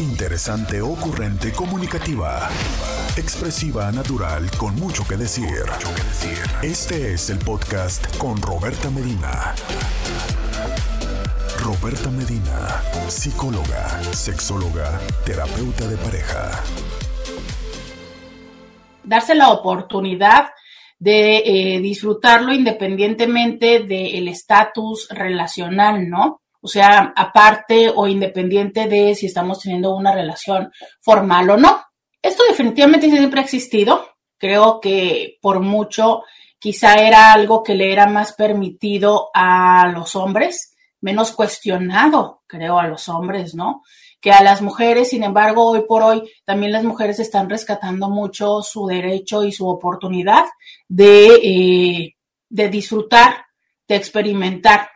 Interesante, ocurrente, comunicativa. Expresiva, natural, con mucho que decir. Este es el podcast con Roberta Medina. Roberta Medina, psicóloga, sexóloga, terapeuta de pareja. Darse la oportunidad de eh, disfrutarlo independientemente del estatus relacional, ¿no? O sea, aparte o independiente de si estamos teniendo una relación formal o no. Esto definitivamente siempre ha existido. Creo que por mucho quizá era algo que le era más permitido a los hombres, menos cuestionado, creo, a los hombres, ¿no? Que a las mujeres, sin embargo, hoy por hoy también las mujeres están rescatando mucho su derecho y su oportunidad de, eh, de disfrutar, de experimentar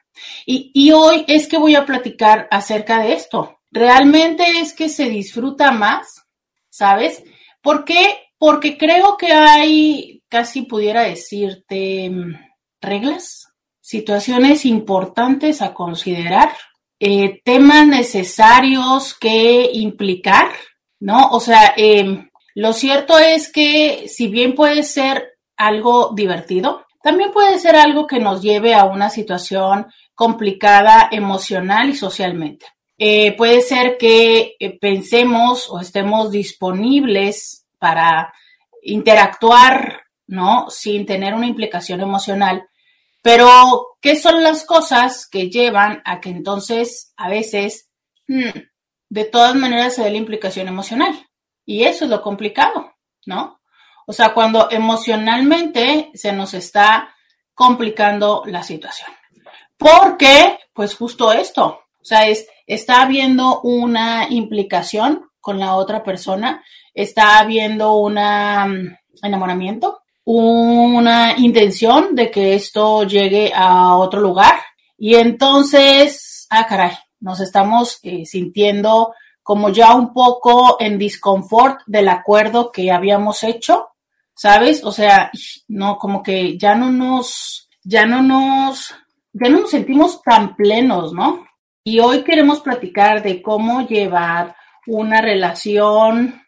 y, hoy es que voy a platicar acerca de esto. Realmente es que se disfruta más, ¿sabes? ¿Por qué? Porque creo que hay, casi pudiera decirte, reglas, situaciones importantes a considerar, eh, temas necesarios que implicar, ¿no? O sea, em, lo cierto es que si bien puede ser algo divertido, también puede ser algo que nos lleve a una situación complicada emocional y socialmente. Eh, puede ser que eh, pensemos o estemos disponibles para interactuar, ¿no? Sin tener una implicación emocional. Pero, ¿qué son las cosas que llevan a que entonces a veces, hmm, de todas maneras, se dé la implicación emocional? Y eso es lo complicado, ¿no? O sea, cuando emocionalmente se nos está complicando la situación. Porque, pues justo esto, o sea, es, está habiendo una implicación con la otra persona, está habiendo un mm, enamoramiento, una intención de que esto llegue a otro lugar y entonces, ah, caray, nos estamos eh, sintiendo como ya un poco en disconfort del acuerdo que habíamos hecho, ¿sabes? O sea, no, como que ya no nos, ya no nos ya no nos sentimos tan plenos, ¿no? Y hoy queremos platicar de cómo llevar una relación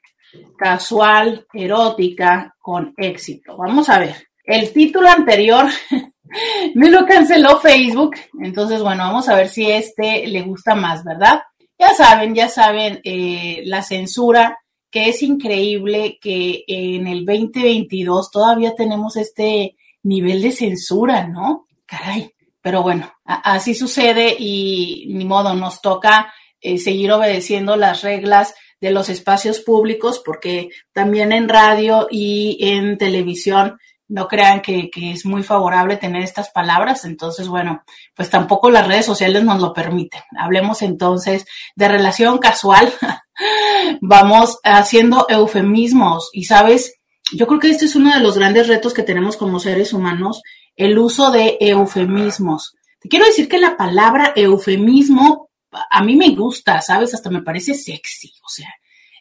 casual, erótica, con éxito. Vamos a ver. El título anterior me lo canceló Facebook, entonces bueno, vamos a ver si este le gusta más, ¿verdad? Ya saben, ya saben, eh, la censura, que es increíble que en el 2022 todavía tenemos este nivel de censura, ¿no? Caray, pero bueno, así sucede y ni modo, nos toca eh, seguir obedeciendo las reglas de los espacios públicos porque también en radio y en televisión no crean que, que, es muy favorable tener estas palabras, entonces, bueno, pues tampoco las redes sociales nos lo permiten. Hablemos entonces de relación casual. Vamos haciendo eufemismos y, ¿sabes? Yo creo que este es uno de los grandes retos que tenemos como seres humanos el uso de eufemismos. Te quiero decir que la palabra eufemismo a mí me gusta, ¿sabes? Hasta me parece sexy, o sea,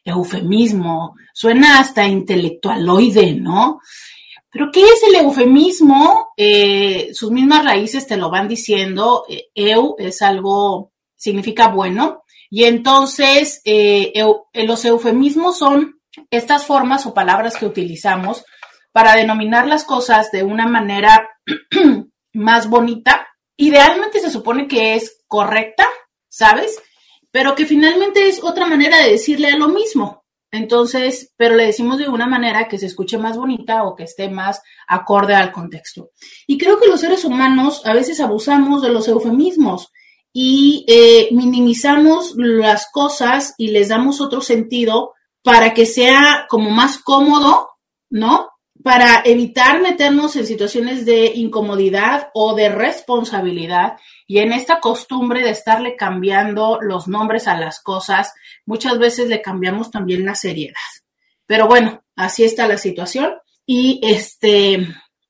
eufemismo, suena hasta intelectualoide, ¿no? Pero ¿qué es el eufemismo? Eh, sus mismas raíces te lo van diciendo. Eh, eu es algo, significa bueno. Y entonces, eh, los eufemismos son estas formas o palabras que utilizamos para denominar las cosas de una manera más bonita. Idealmente se supone que es correcta, ¿sabes? Pero que finalmente es otra manera de decirle a lo mismo. Entonces, pero le decimos de una manera que se escuche más bonita o que esté más acorde al contexto. Y creo que los seres humanos a veces abusamos de los eufemismos y eh, minimizamos las cosas y les damos otro sentido para que sea como más cómodo, ¿no? Para evitar meternos en situaciones de incomodidad o de responsabilidad y en esta costumbre de estarle cambiando los nombres a las cosas, muchas veces le cambiamos también la seriedad. Pero bueno, así está la situación y este,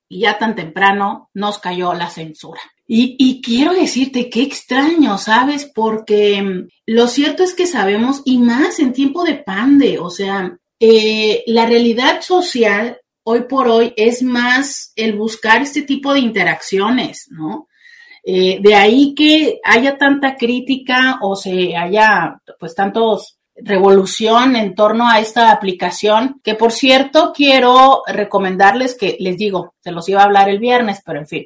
ya tan temprano nos cayó la censura. Y, quiero decirte qué extraño, ¿sabes? Porque mm, lo cierto es que sabemos, y más en tiempo de pande, o sea, eh, la realidad social hoy por hoy es más el buscar este tipo de interacciones, ¿no? Eh, de ahí que haya tanta crítica o se haya, pues, tantos revolución en torno a esta aplicación, que por cierto quiero recomendarles que les digo, se los iba a hablar el viernes, pero en fin,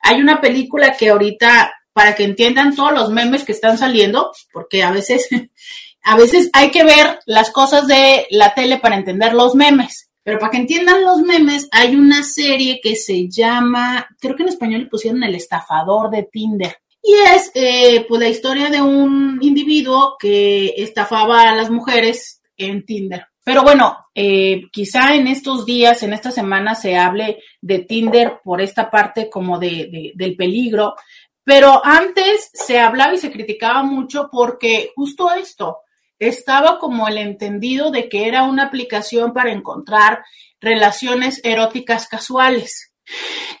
hay una película que ahorita, para que entiendan todos los memes que están saliendo, porque a veces, a veces hay que ver las cosas de la tele para entender los memes. Pero para que entiendan los memes, hay una serie que se llama, creo que en español le pusieron El estafador de Tinder. Y es eh, pues la historia de un individuo que estafaba a las mujeres en Tinder. Pero bueno, eh, quizá en estos días, en esta semana, se hable de Tinder por esta parte como de, del peligro. Pero antes se hablaba y se criticaba mucho porque justo esto, estaba como el entendido de que era una aplicación para encontrar relaciones eróticas casuales.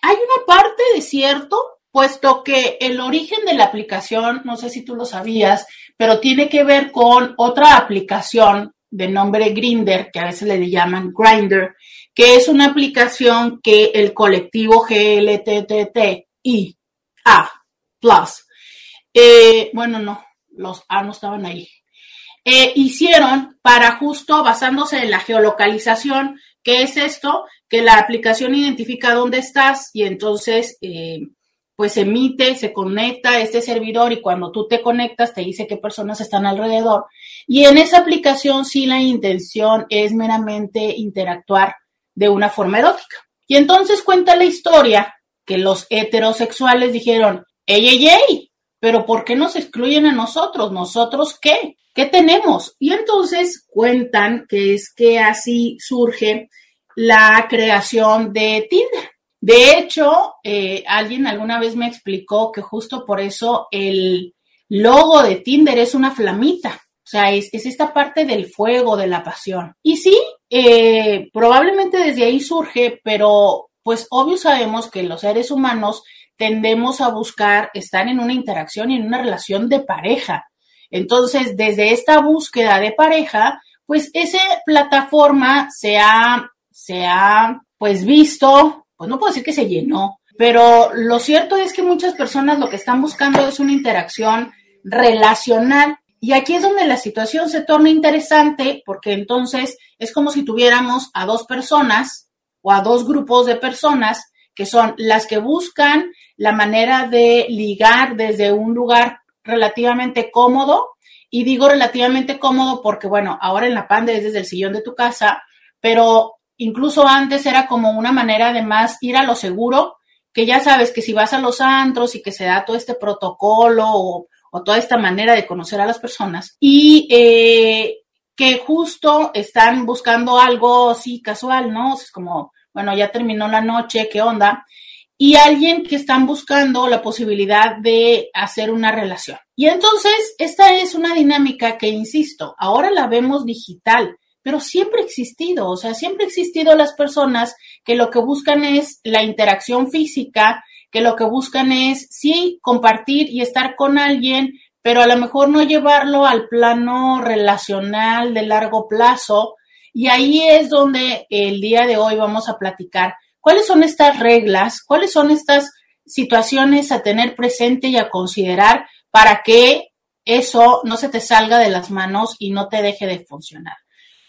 Hay una parte de cierto, puesto que el origen de la aplicación, no sé si tú lo sabías, pero tiene que ver con otra aplicación de nombre Grinder, que a veces le llaman Grinder, que es una aplicación que el colectivo GLTTI A Plus, eh, bueno, no, los A no estaban ahí, eh, hicieron para justo basándose en la geolocalización, que es esto, que la aplicación identifica dónde estás y entonces eh, pues emite, se conecta este servidor y cuando tú te conectas te dice qué personas están alrededor. Y en esa aplicación sí la intención es meramente interactuar de una forma erótica. Y entonces cuenta la historia que los heterosexuales dijeron, ey, ey, ey, pero ¿por qué nos excluyen a nosotros? ¿Nosotros qué? ¿Qué tenemos? Y entonces cuentan que es que así surge la creación de Tinder. De hecho, eh, alguien alguna vez me explicó que justo por eso el logo de Tinder es una flamita. O sea, es, esta parte del fuego, de la pasión. Y sí, eh, probablemente desde ahí surge, pero pues obvio sabemos que los seres humanos tendemos a buscar estar en una interacción y en una relación de pareja. Entonces, desde esta búsqueda de pareja, pues esa plataforma se ha, se ha, pues visto, pues no puedo decir que se llenó, pero lo cierto es que muchas personas lo que están buscando es una interacción relacional. Y aquí es donde la situación se torna interesante porque entonces es como si tuviéramos a dos personas o a dos grupos de personas que son las que buscan la manera de ligar desde un lugar relativamente cómodo. Y digo relativamente cómodo porque, bueno, ahora en la panda es desde el sillón de tu casa, pero incluso antes era como una manera de más ir a lo seguro, que ya sabes que si vas a los antros y que se da todo este protocolo o, toda esta manera de conocer a las personas y eh, que justo están buscando algo así casual, ¿no? es como, bueno, ya terminó la noche, ¿qué onda? Y alguien que están buscando la posibilidad de hacer una relación. Y entonces, esta es una dinámica que, insisto, ahora la vemos digital, pero siempre ha existido, o sea, siempre ha existido las personas que lo que buscan es la interacción física, que lo que buscan es, sí, compartir y estar con alguien, pero a lo mejor no llevarlo al plano relacional de largo plazo. Y ahí es donde el día de hoy vamos a platicar ¿Cuáles son estas reglas? ¿Cuáles son estas situaciones a tener presente y a considerar para que eso no se te salga de las manos y no te deje de funcionar?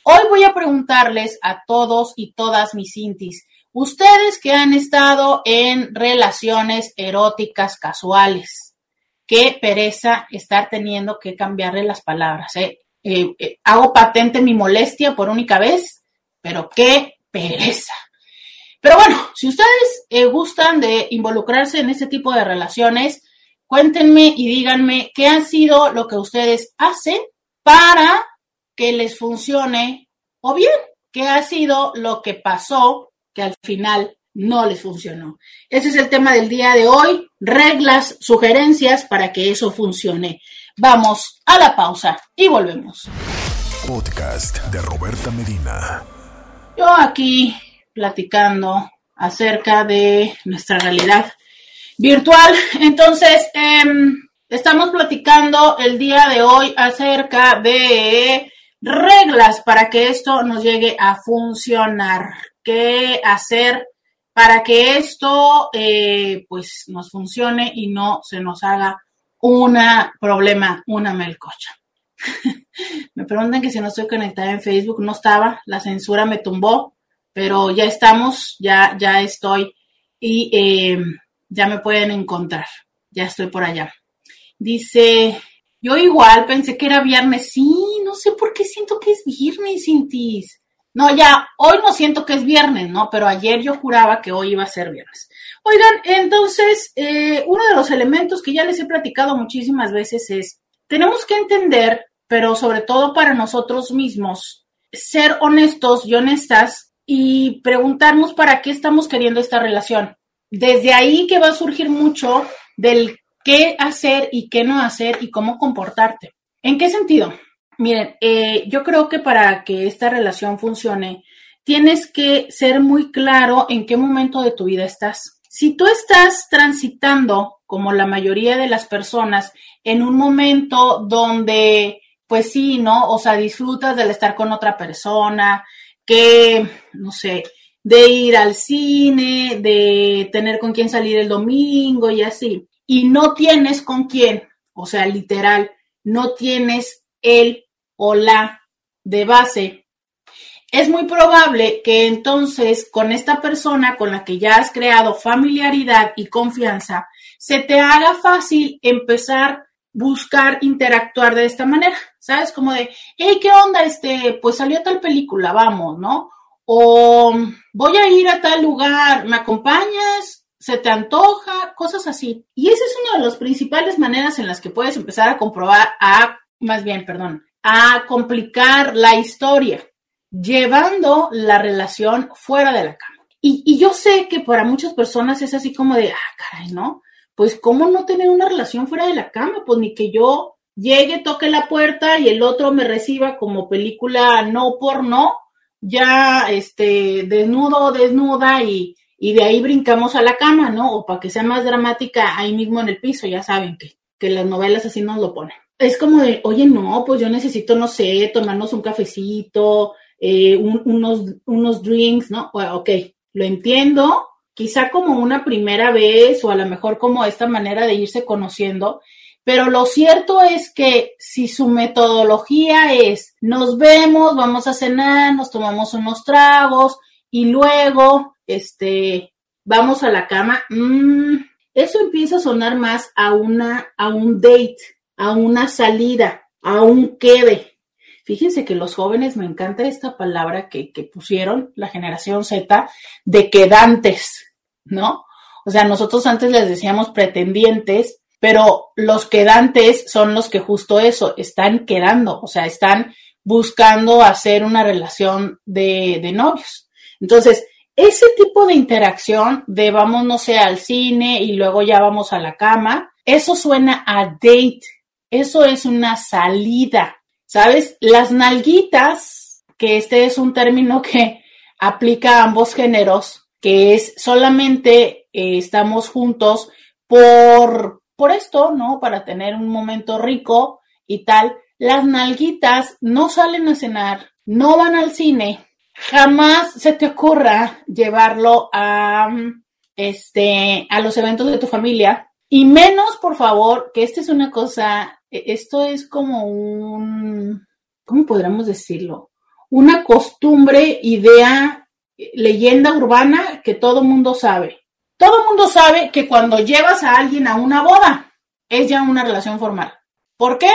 Hoy voy a preguntarles a todos y todas mis intis, ustedes que han estado en relaciones eróticas casuales, qué pereza estar teniendo que cambiarle las palabras. ¿eh? Eh, eh, hago patente mi molestia por única vez, pero qué pereza. Pero bueno, si ustedes eh, gustan de involucrarse en este tipo de relaciones, cuéntenme y díganme qué ha sido lo que ustedes hacen para que les funcione o bien qué ha sido lo que pasó que al final no les funcionó. Ese es el tema del día de hoy, reglas, sugerencias para que eso funcione. Vamos a la pausa y volvemos. Podcast de Roberta Medina. Yo aquí platicando acerca de nuestra realidad virtual. Entonces, em, estamos platicando el día de hoy acerca de reglas para que esto nos llegue a funcionar. ¿Qué hacer para que esto eh, pues nos funcione y no se nos haga un problema, una melcocha? Me preguntan que si no estoy conectada en Facebook, no estaba, la censura me tumbó, pero ya estamos, ya, ya estoy y eh, ya me pueden encontrar, ya estoy por allá. Dice, yo igual pensé que era viernes, sí, no sé por qué siento que es viernes, Cintis. No, ya, hoy no siento que es viernes, ¿no? Pero ayer yo juraba que hoy iba a ser viernes. Oigan, entonces, eh, uno de los elementos que ya les he platicado muchísimas veces es, tenemos que entender, pero sobre todo para nosotros mismos, ser honestos y honestas y preguntarnos para qué estamos queriendo esta relación. Desde ahí que va a surgir mucho del qué hacer y qué no hacer y cómo comportarte. ¿En qué sentido? Miren, eh, yo creo que para que esta relación funcione, tienes que ser muy claro en qué momento de tu vida estás. Si tú estás transitando, como la mayoría de las personas, en un momento donde, pues sí, ¿no? O sea, disfrutas del estar con otra persona, que, no sé, de ir al cine, de tener con quién salir el domingo y así, y no tienes con quién, o sea, literal, no tienes el o la de base, es muy probable que entonces con esta persona con la que ya has creado familiaridad y confianza, se te haga fácil empezar buscar interactuar de esta manera, ¿sabes? Como de, hey, ¿qué onda? Este, pues salió tal película, vamos, ¿no? O voy a ir a tal lugar, ¿me acompañas? ¿Se te antoja? Cosas así. Y esa es una de las principales maneras en las que puedes empezar a comprobar, a, más bien, perdón, a complicar la historia, llevando la relación fuera de la cama. Y, yo sé que para muchas personas es así como de, ah, caray, ¿no? Pues, ¿cómo no tener una relación fuera de la cama? Pues ni que yo llegue, toque la puerta y el otro me reciba como película no por no, ya este, desnudo desnuda y, y de ahí brincamos a la cama, ¿no? O para que sea más dramática, ahí mismo en el piso, ya saben que, que las novelas así nos lo ponen es como de, oye, no, pues yo necesito, no sé, tomarnos un cafecito, eh, unos, unos drinks, ¿no? ok, lo entiendo, quizá como una primera vez o a lo mejor como esta manera de irse conociendo, pero lo cierto es que si su metodología es, nos vemos, vamos a cenar, nos tomamos unos tragos y luego, este, vamos a la cama, mmm, eso empieza a sonar más a una, a un date a una salida, a un quede. Fíjense que los jóvenes, me encanta esta palabra que, pusieron la generación Z, de quedantes, ¿no? O sea, nosotros antes les decíamos pretendientes, pero los quedantes son los que justo eso, están quedando, o sea, están buscando hacer una relación de, de novios. Entonces, ese tipo de interacción de vamos, no sé, al cine y luego ya vamos a la cama, eso suena a date, eso es una salida, ¿sabes? Las nalguitas, que este es un término que aplica a ambos géneros, que es solamente eh, estamos juntos por, por esto, ¿no? Para tener un momento rico y tal. Las nalguitas no salen a cenar, no van al cine, jamás se te ocurra llevarlo a, este, a los eventos de tu familia. Y menos, por favor, que esta es una cosa e-, esto es como un, ¿cómo podríamos decirlo? Una costumbre, idea, leyenda urbana que todo mundo sabe. Todo mundo sabe que cuando llevas a alguien a una boda, es ya una relación formal. ¿Por qué?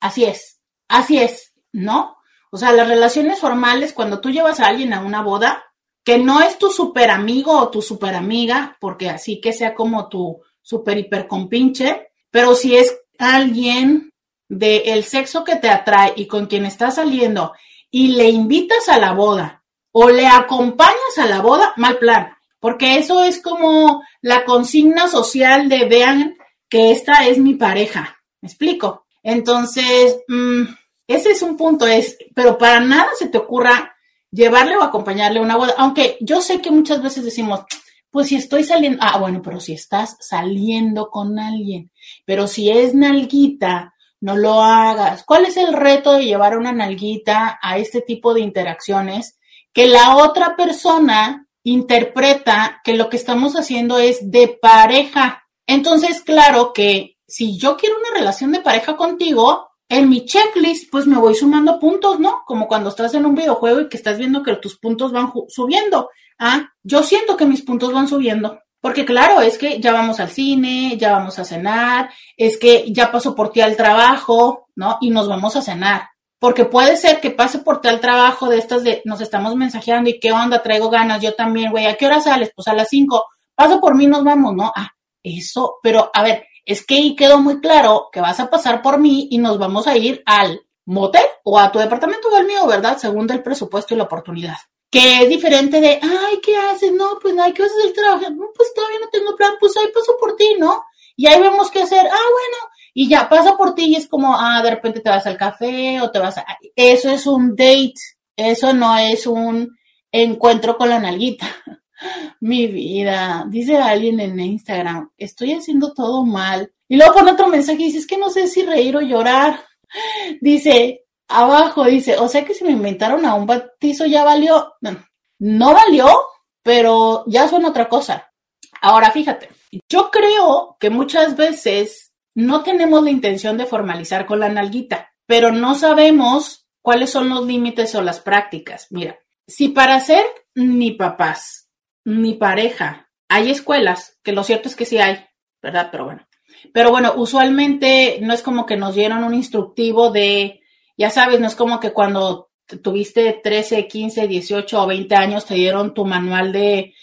Así es, así es, ¿no? O sea, las relaciones formales, cuando tú llevas a alguien a una boda, que no es tu super amigo o tu super amiga, porque así que sea como tu super hiper compinche, pero si es alguien del sexo que te atrae y con quien estás saliendo y le invitas a la boda o le acompañas a la boda, mal plan, porque eso es como la consigna social de vean que esta es mi pareja. ¿Me explico? Entonces, mm, ese es un punto, es, pero para nada se te ocurra llevarle o acompañarle a una boda, aunque yo sé que muchas veces decimos, pues si estoy saliendo, ah, bueno, pero si estás saliendo con alguien, pero si es nalguita, no lo hagas. ¿Cuál es el reto de llevar una nalguita a este tipo de interacciones? Que la otra persona interpreta que lo que estamos haciendo es de pareja. Entonces, claro que si yo quiero una relación de pareja contigo, en mi checklist, pues me voy sumando puntos, ¿no? Como cuando estás en un videojuego y que estás viendo que tus puntos van subiendo. Ah, yo siento que mis puntos van subiendo. Porque claro, es que ya vamos al cine, ya vamos a cenar, es que ya paso por ti al trabajo, ¿no? Y nos vamos a cenar. Porque puede ser que pase por ti al trabajo de estas de nos estamos mensajeando y qué onda, traigo ganas, yo también, güey, ¿a qué hora sales? Pues a las cinco. Paso por mí, nos vamos, ¿no? Ah, eso, pero a ver, es que ahí quedó muy claro que vas a pasar por mí y nos vamos a ir al motel o a tu departamento o al mío, ¿verdad? Según el presupuesto y la oportunidad. Que es diferente de, ay, ¿qué haces? No, pues no, ¿qué haces el trabajo? No, pues todavía no tengo plan, pues ahí paso por ti, ¿no? Y ahí vemos qué hacer. Ah, bueno, y ya pasa por ti y es como, ah, de repente te vas al café o te vas a... Eso es un date, eso no es un encuentro con la nalguita. Mi vida, dice alguien en Instagram, estoy haciendo todo mal. Y luego pone otro mensaje y dice, es que no sé si reír o llorar. Dice, abajo, dice, o sea que si me inventaron a un bautizo ya valió. No, valió, pero ya son otra cosa. Ahora, fíjate, yo creo que muchas veces no tenemos la intención de formalizar con la nalguita, pero no sabemos cuáles son los límites o las prácticas. Mira, si para ser ni papás mi pareja. Hay escuelas, que lo cierto es que sí hay, ¿verdad? Pero bueno. Pero bueno, usualmente no es como que nos dieron un instructivo de, ya sabes, no es como que cuando tuviste 13, 15, 18 o 20 años te dieron tu manual de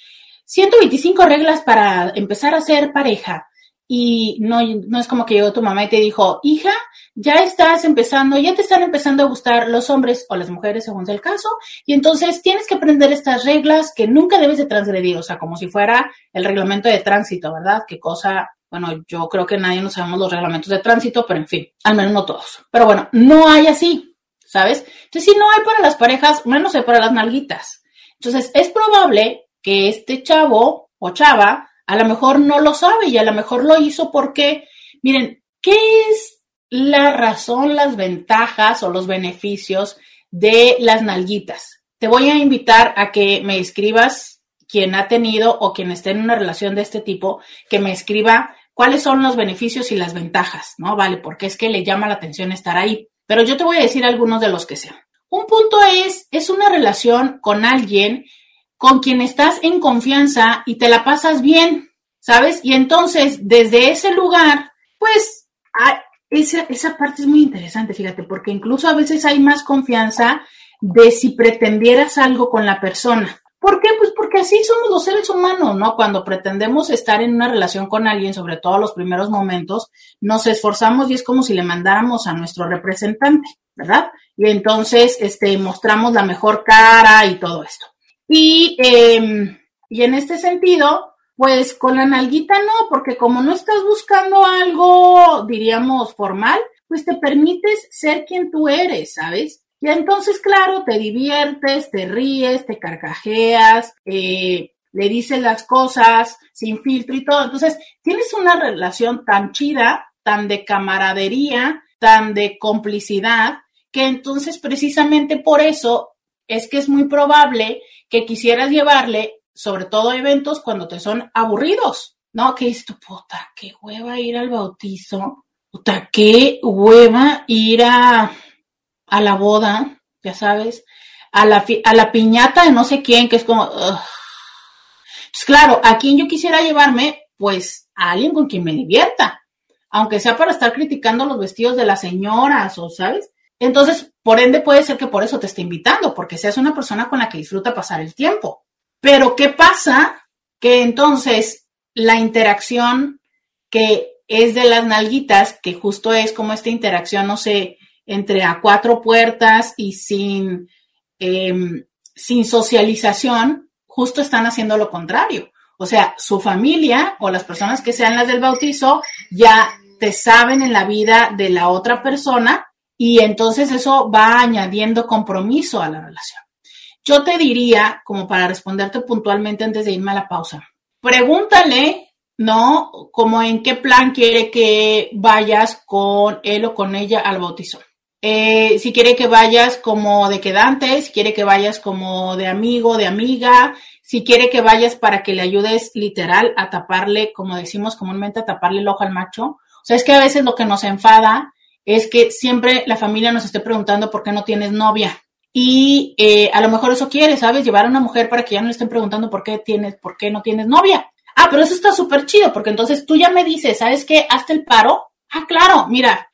125 reglas para empezar a ser pareja. Y no, no es como que llegó tu mamá y te dijo, hija, ya estás empezando, ya te están empezando a gustar los hombres o las mujeres, según sea el caso, y entonces tienes que aprender estas reglas que nunca debes de transgredir, o sea, como si fuera el reglamento de tránsito, ¿verdad? Qué cosa, bueno, yo creo que nadie nos sabemos los reglamentos de tránsito, pero en fin, al menos no todos. Pero bueno, no hay así, ¿sabes? Entonces, si no hay para las parejas, menos hay para las nalguitas. Entonces, es probable que este chavo o chava a lo mejor no lo sabe y a lo mejor lo hizo porque, miren, ¿qué es la razón, las ventajas o los beneficios de las nalguitas. Te voy a invitar a que me escribas quien ha tenido o quien esté en una relación de este tipo, que me escriba cuáles son los beneficios y las ventajas, ¿no? Vale, porque es que le llama la atención estar ahí. Pero yo te voy a decir algunos de los que sean. Un punto es, es una relación con alguien con quien estás en confianza y te la pasas bien, ¿sabes? Y entonces, desde ese lugar, pues esa, esa parte es muy interesante, fíjate, porque incluso a veces hay más confianza de si pretendieras algo con la persona. ¿Por qué? Pues porque así somos los seres humanos, ¿no? Cuando pretendemos estar en una relación con alguien, sobre todo los primeros momentos, nos esforzamos y es como si le mandáramos a nuestro representante, ¿verdad? Y entonces, este, mostramos la mejor cara y todo esto. Y, eh, y en este sentido, pues con la nalguita no, porque como no estás buscando algo, diríamos, formal, pues te permites ser quien tú eres, ¿sabes? Y entonces, claro, te diviertes, te ríes, te carcajeas, eh, le dices las cosas sin filtro y todo. Entonces, tienes una relación tan chida, tan de camaradería, tan de complicidad, que entonces precisamente por eso es que es muy probable que quisieras llevarle sobre todo eventos cuando te son aburridos, ¿no? Que dices tu puta, qué hueva ir al bautizo, puta, qué hueva ir a, a la boda, ya sabes, a la, a la piñata de no sé quién, que es como... Pues claro, a quien yo quisiera llevarme, pues a alguien con quien me divierta, aunque sea para estar criticando los vestidos de las señoras o, ¿sabes? Entonces, por ende, puede ser que por eso te esté invitando, porque seas una persona con la que disfruta pasar el tiempo. Pero ¿qué pasa? Que entonces la interacción que es de las nalguitas, que justo es como esta interacción, no sé, entre a cuatro puertas y sin, em, sin socialización, justo están haciendo lo contrario. O sea, su familia o las personas que sean las del bautizo ya te saben en la vida de la otra persona y entonces eso va añadiendo compromiso a la relación. Yo te diría, como para responderte puntualmente antes de irme a la pausa, pregúntale, ¿no? Como en qué plan quiere que vayas con él o con ella al bautizo. Eh, si quiere que vayas como de quedante, si quiere que vayas como de amigo, de amiga, si quiere que vayas para que le ayudes literal a taparle, como decimos comúnmente, a taparle el ojo al macho. O sea, es que a veces lo que nos enfada es que siempre la familia nos esté preguntando por qué no tienes novia. Y eh, a lo mejor eso quiere, ¿sabes? Llevar a una mujer para que ya no le estén preguntando por qué tienes, por qué no tienes novia. Ah, pero eso está súper chido, porque entonces tú ya me dices, ¿sabes qué? Hazte el paro. Ah, claro, mira,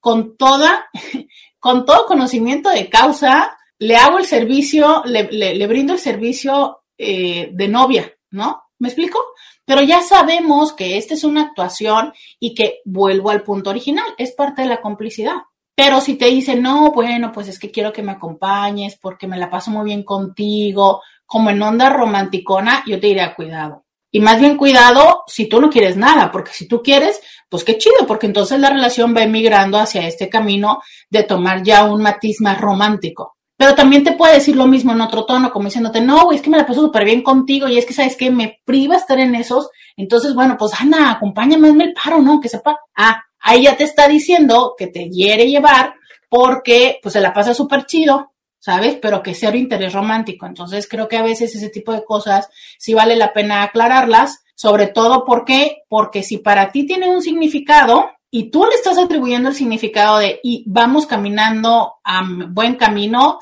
con toda, con todo conocimiento de causa, le hago el servicio, le, brindo el servicio eh, de novia, ¿no? ¿Me explico? Pero ya sabemos que esta es una actuación y que vuelvo al punto original, es parte de la complicidad. Pero si te dicen, no, bueno, pues es que quiero que me acompañes porque me la paso muy bien contigo, como en onda romanticona, yo te diría, cuidado. Y más bien cuidado si tú no quieres nada, porque si tú quieres, pues qué chido, porque entonces la relación va emigrando hacia este camino de tomar ya un matiz más romántico. Pero también te puede decir lo mismo en otro tono, como diciéndote, no, güey, es que me la paso súper bien contigo y es que, ¿sabes que Me priva estar en esos. Entonces, bueno, pues, Ana, acompáñame, en el paro, ¿no? Que sepa. Ah, ahí ya te está diciendo que te quiere llevar porque, pues, se la pasa súper chido, ¿sabes? Pero que cero interés romántico. Entonces, creo que a veces ese tipo de cosas sí vale la pena aclararlas, sobre todo porque, porque si para ti tiene un significado, y tú le estás atribuyendo el significado de y vamos caminando a buen camino,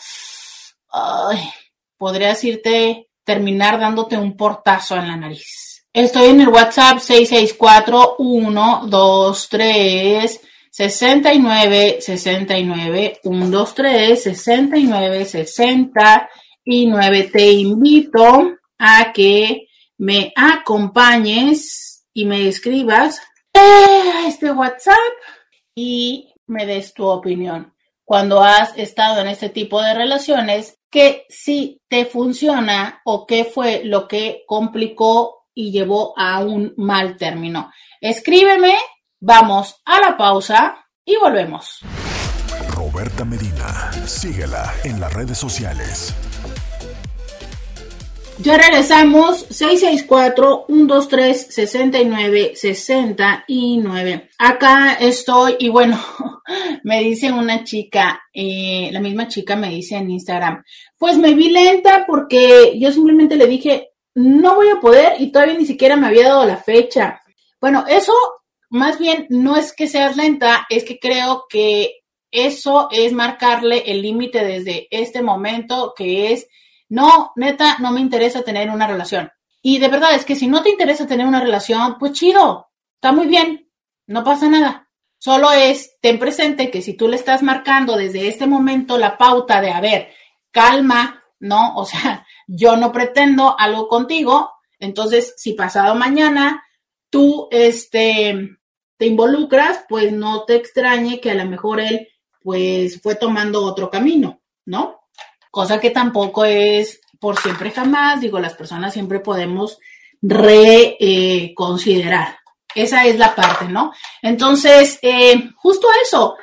podría decirte terminar dándote un portazo en la nariz. Estoy en el WhatsApp 664 123 69 69 123 69 69. Te invito a que me acompañes y me escribas este WhatsApp y me des tu opinión. Cuando has estado en este tipo de relaciones, que si te funciona o qué fue lo que complicó y llevó a un mal término. Escríbeme, vamos a la pausa y volvemos. Roberta Medina, síguela en las redes sociales. Ya regresamos, 664-123-69-69. Acá estoy y bueno, me dice una chica, eh, la misma chica me dice en Instagram, pues me vi lenta porque yo simplemente le dije, no voy a poder y todavía ni siquiera me había dado la fecha. Bueno, eso más bien no es que seas lenta, es que creo que eso es marcarle el límite desde este momento, que es no, neta, no me interesa tener una relación. Y de verdad es que si no te interesa tener una relación, pues chido, está muy bien, no pasa nada. Solo es, ten presente que si tú le estás marcando desde este momento la pauta de, a ver, calma, ¿no? O sea, yo no pretendo algo contigo, entonces si pasado mañana tú, este, te involucras, pues no te extrañe que a lo mejor él, pues fue tomando otro camino, ¿no? Cosa que tampoco es por siempre jamás, digo, las personas siempre podemos reconsiderar. Esa es la parte, ¿no? Entonces, eh, justo eso.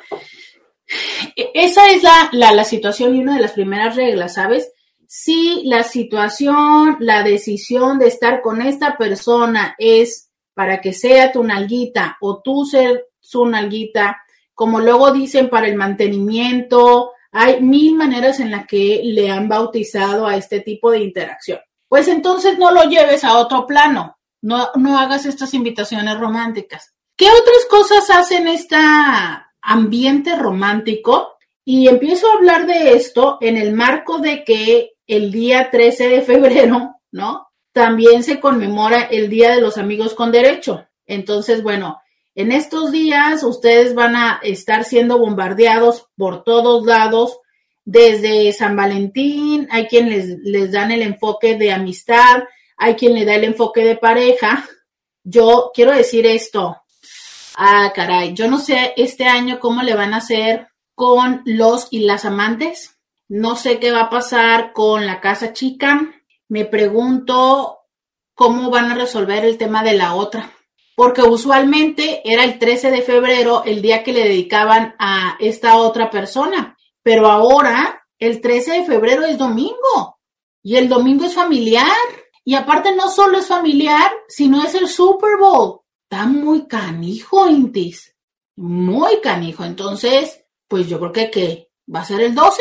Esa es la, la, la situación y una de las primeras reglas, ¿sabes? Si la situación, la decisión de estar con esta persona es para que sea tu nalguita o tú ser su nalguita, como luego dicen, para el mantenimiento, hay mil maneras en las que le han bautizado a este tipo de interacción. Pues entonces no lo lleves a otro plano, no, no hagas estas invitaciones románticas. ¿Qué otras cosas hacen este ambiente romántico? Y empiezo a hablar de esto en el marco de que el día 13 de febrero, ¿no? También se conmemora el Día de los Amigos con Derecho. Entonces, bueno, en estos días ustedes van a estar siendo bombardeados por todos lados, desde San Valentín, hay quien les, les dan el enfoque de amistad, hay quien le da el enfoque de pareja. Yo quiero decir esto. Ah, caray, yo no sé este año cómo le van a hacer con los y las amantes. No sé qué va a pasar con la casa chica. Me pregunto cómo van a resolver el tema de la otra porque usualmente era el 13 de febrero el día que le dedicaban a esta otra persona, pero ahora el 13 de febrero es domingo y el domingo es familiar. Y aparte no solo es familiar, sino es el Super Bowl. Está muy canijo, Intis. Muy canijo. Entonces, pues yo creo que ¿qué? ¿Va a ser el 12?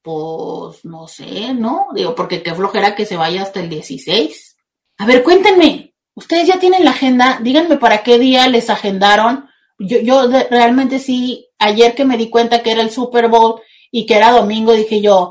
Pues no sé, ¿no? Digo, porque qué flojera que se vaya hasta el 16. A ver, cuéntenme, Ustedes ya tienen la agenda, díganme para qué día les agendaron. Yo, yo realmente sí ayer que me di cuenta que era el Super Bowl y que era domingo, dije yo,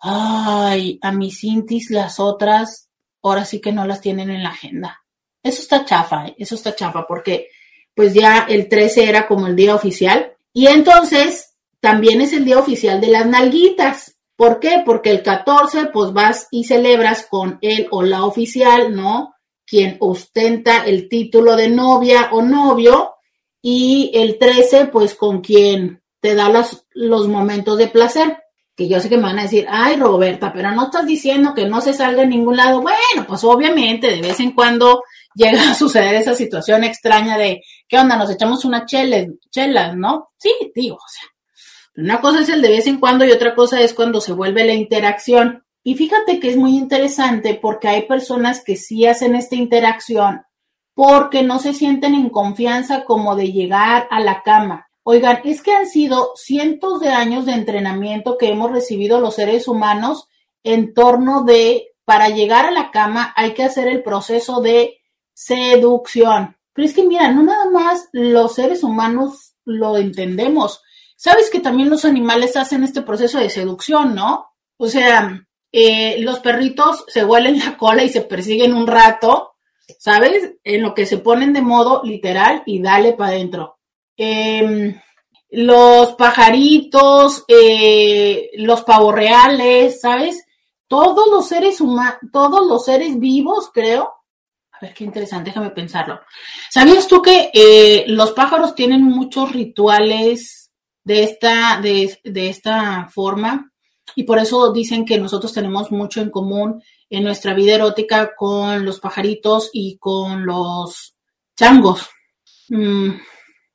ay, a mis Cintis las otras, ahora sí que no las tienen en la agenda. Eso está chafa, ¿eh? eso está chafa, porque pues ya el 13 era como el día oficial. Y entonces también es el día oficial de las nalguitas. ¿Por qué? Porque el 14 pues vas y celebras con él o la oficial, ¿no? Quien ostenta el título de novia o novio. Y el 13 pues con quien te da los, los momentos de placer. Que yo sé que me van a decir, ay Roberta, pero no estás diciendo que no se salga en ningún lado. Bueno, pues obviamente de vez en cuando llega a suceder esa situación extraña de, ¿qué onda? Nos echamos una chela, chelas, ¿no? Sí, digo, o sea, una cosa es el de vez en cuando y otra cosa es cuando se vuelve la interacción. Y fíjate que es muy interesante porque hay personas que sí hacen esta interacción porque no se sienten en confianza como de llegar a la cama. Oigan, es que han sido cientos de años de entrenamiento que hemos recibido los seres humanos en torno de, para llegar a la cama hay que hacer el proceso de seducción. Pero es que mira, no nada más los seres humanos lo entendemos, Sabes que también los animales hacen este proceso de seducción, ¿no? O sea, eh, los perritos se huelen la cola y se persiguen un rato, ¿sabes? En lo que se ponen de modo literal y dale para adentro. Em, los pajaritos, eh, los pavorreales, ¿sabes? Todos los seres humanos, todos los seres vivos, creo. A ver, qué interesante, déjame pensarlo. ¿Sabías tú que eh, los pájaros tienen muchos rituales de esta, de, esta forma y por eso dicen que nosotros tenemos mucho en común en nuestra vida erótica con los pajaritos y con los changos. Mm,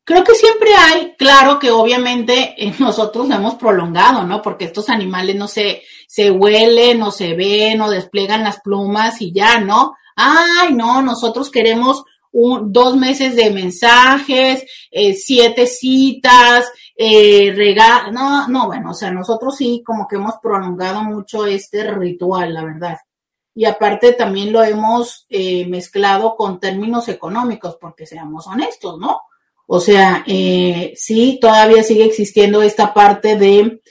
creo que siempre hay, claro que obviamente nosotros hemos prolongado, ¿no? Porque estos animales no se, se huelen, no se ven, o desplegan las plumas y ya, ¿no? Ay, no, nosotros queremos un, dos meses de mensajes, eh, siete citas, eh, rega no, no, bueno, o sea, nosotros sí como que hemos prolongado mucho este ritual, la verdad. Y aparte también lo hemos eh, mezclado con términos económicos, porque seamos honestos, ¿no? O sea, eh, sí, todavía sigue existiendo esta parte de,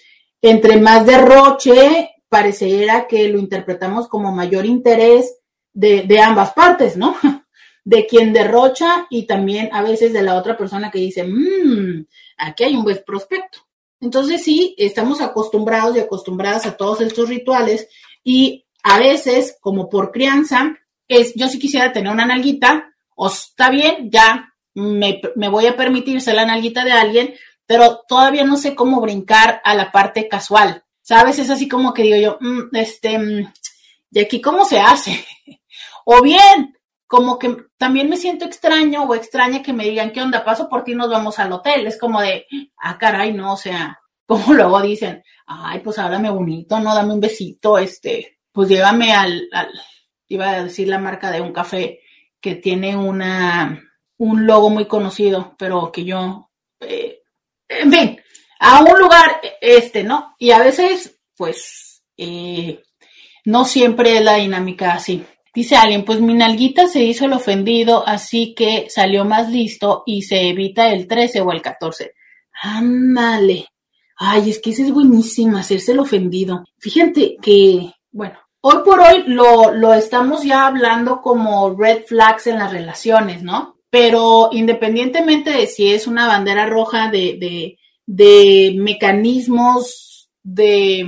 entre más derroche, pareciera que lo interpretamos como mayor interés de, de ambas partes, ¿no? De quien derrocha y también a veces de la otra persona que dice, mmm, aquí hay un buen prospecto. Entonces sí, estamos acostumbrados y acostumbradas a todos estos rituales y a veces, como por crianza, es, yo sí quisiera tener una nalguita, o está bien, ya me, voy a permitir ser la nalguita de alguien, pero todavía no sé cómo brincar a la parte casual. ¿Sabes? Es así como que digo yo, mm, este, mm, ¿y aquí cómo se hace? o bien, como que también me siento extraño o extraña que me digan, ¿qué onda? Paso por ti, nos vamos al hotel. Es como de, ah, caray, no, o sea, como luego dicen, ay, pues háblame bonito, no, dame un besito, este, pues llévame al, iba a decir la marca de un café que tiene una, un logo muy conocido, pero que yo, eh, en fin, a un lugar, este, ¿no? Y a veces, pues, eh, no siempre es la dinámica así. Dice alguien, pues mi nalguita se hizo el ofendido, así que salió más listo y se evita el 13 o el 14. Ándale. Ay, es que ese es buenísimo, hacerse el ofendido. Fíjate que, bueno, hoy por hoy lo, lo estamos ya hablando como red flags en las relaciones, ¿no? Pero independientemente de si es una bandera roja de, de, de mecanismos de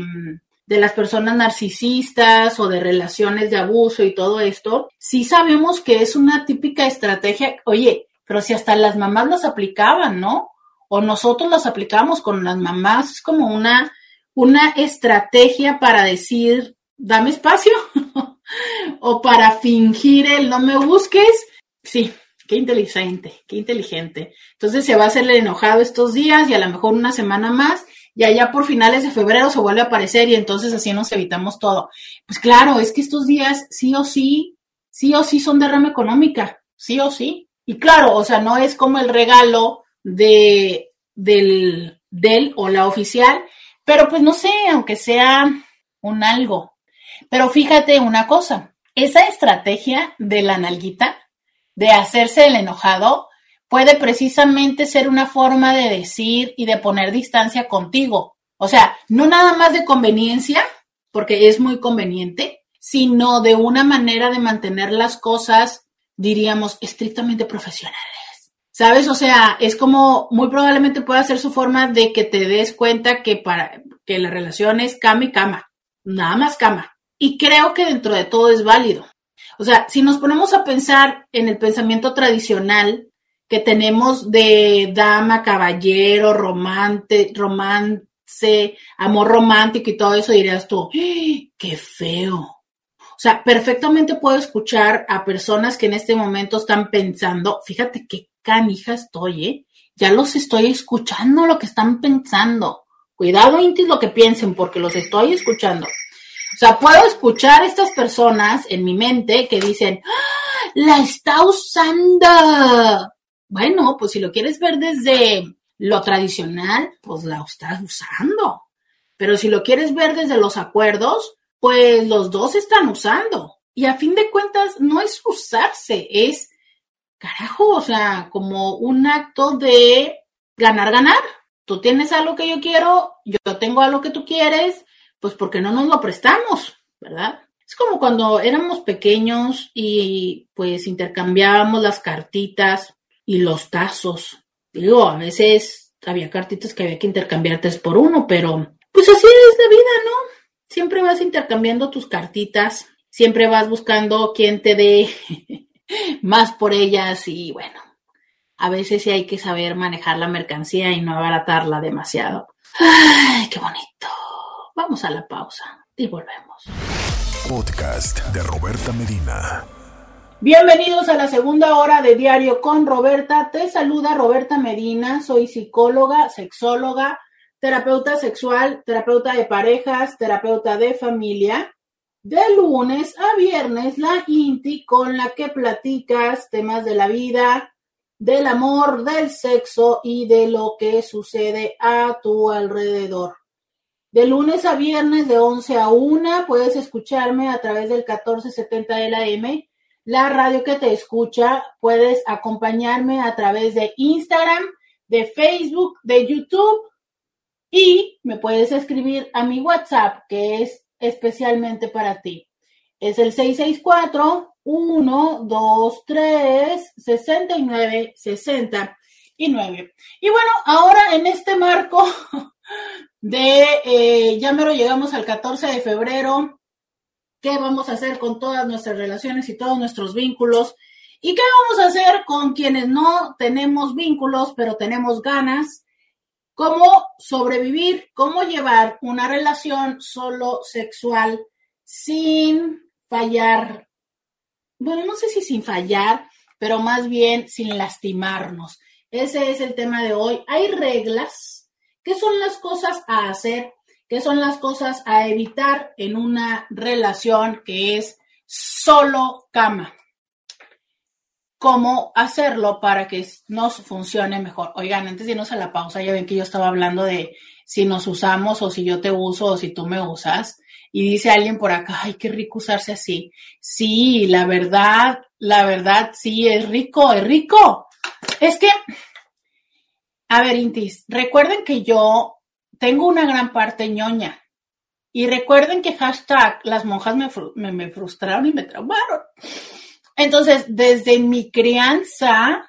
de las personas narcisistas o de relaciones de abuso y todo esto, sí sabemos que es una típica estrategia, oye, pero si hasta las mamás las aplicaban, ¿no? O nosotros las aplicamos con las mamás, es como una, una estrategia para decir, dame espacio, o para fingir el no me busques. Sí, qué inteligente, qué inteligente. Entonces se va a hacer el enojado estos días y a lo mejor una semana más y allá por finales de febrero se vuelve a aparecer y entonces así nos evitamos todo. Pues claro, es que estos días sí o sí, sí o sí son derrama económica, sí o sí. Y claro, o sea, no es como el regalo de, del, del o la oficial, pero pues no sé, aunque sea un algo. Pero fíjate una cosa, esa estrategia de la nalguita, de hacerse el enojado, puede precisamente ser una forma de decir y de poner distancia contigo. O sea, no nada más de conveniencia, porque es muy conveniente, sino de una manera de mantener las cosas, diríamos, estrictamente profesionales. ¿Sabes? O sea, es como muy probablemente pueda ser su forma de que te des cuenta que para que la relación es cama y cama, nada más cama. Y creo que dentro de todo es válido. O sea, si nos ponemos a pensar en el pensamiento tradicional que tenemos de dama, caballero, romante, romance, amor romántico y todo eso, dirías tú, ¡Ah! qué feo. O sea, perfectamente puedo escuchar a personas que en este momento están pensando, fíjate qué canija estoy, ¿eh? Ya los estoy escuchando lo que están pensando. Cuidado, Intis, lo que piensen, porque los estoy escuchando. O sea, puedo escuchar a estas personas en mi mente que dicen, ¡Ah! la está usando. Bueno, pues si lo quieres ver desde lo tradicional, pues la estás usando. Pero si lo quieres ver desde los acuerdos, pues los dos están usando. Y a fin de cuentas, no es usarse, es, carajo, o sea, como un acto de ganar, ganar. Tú tienes algo que yo quiero, yo tengo algo que tú quieres, pues porque no nos lo prestamos, ¿verdad? Es como cuando éramos pequeños y pues intercambiábamos las cartitas y los tazos. Digo, a veces había cartitas que había que intercambiar tres por uno, pero pues así es la vida, ¿no? Siempre vas intercambiando tus cartitas, siempre vas buscando quién te dé más por ellas y bueno, a veces sí hay que saber manejar la mercancía y no abaratarla demasiado. Ay, qué bonito. Vamos a la pausa y volvemos. Podcast de Roberta Medina. Bienvenidos a la segunda hora de Diario con Roberta. Te saluda Roberta Medina. Soy psicóloga, sexóloga, terapeuta sexual, terapeuta de parejas, terapeuta de familia. De lunes a viernes, la INTI con la que platicas temas de la vida, del amor, del sexo y de lo que sucede a tu alrededor. De lunes a viernes de 11 a 1 puedes escucharme a través del 1470 de la M, la radio que te escucha. Puedes acompañarme a través de Instagram, de Facebook, de YouTube y me puedes escribir a mi WhatsApp que es especialmente para ti. Es el 664 123 69 69. Y bueno, ahora en este marco de, eh, ya mero llegamos al 14 de febrero, qué vamos a hacer con todas nuestras relaciones y todos nuestros vínculos y qué vamos a hacer con quienes no tenemos vínculos, pero tenemos ganas, cómo sobrevivir, cómo llevar una relación solo sexual sin fallar, bueno, no sé si sin fallar, pero más bien sin lastimarnos. Ese es el tema de hoy. Hay reglas ¿Qué son las cosas a hacer? ¿Qué son las cosas a evitar en una relación que es solo cama? ¿Cómo hacerlo para que nos funcione mejor? Oigan, antes de irnos a la pausa, ya ven que yo estaba hablando de si nos usamos o si yo te uso o si tú me usas. Y dice alguien por acá, ay, qué rico usarse así. Sí, la verdad, la verdad, sí, es rico, es rico. Es que a ver, Intis, recuerden que yo tengo una gran parte ñoña. Y recuerden que hashtag las monjas me, frustraron y me traumaron. Entonces, desde mi crianza,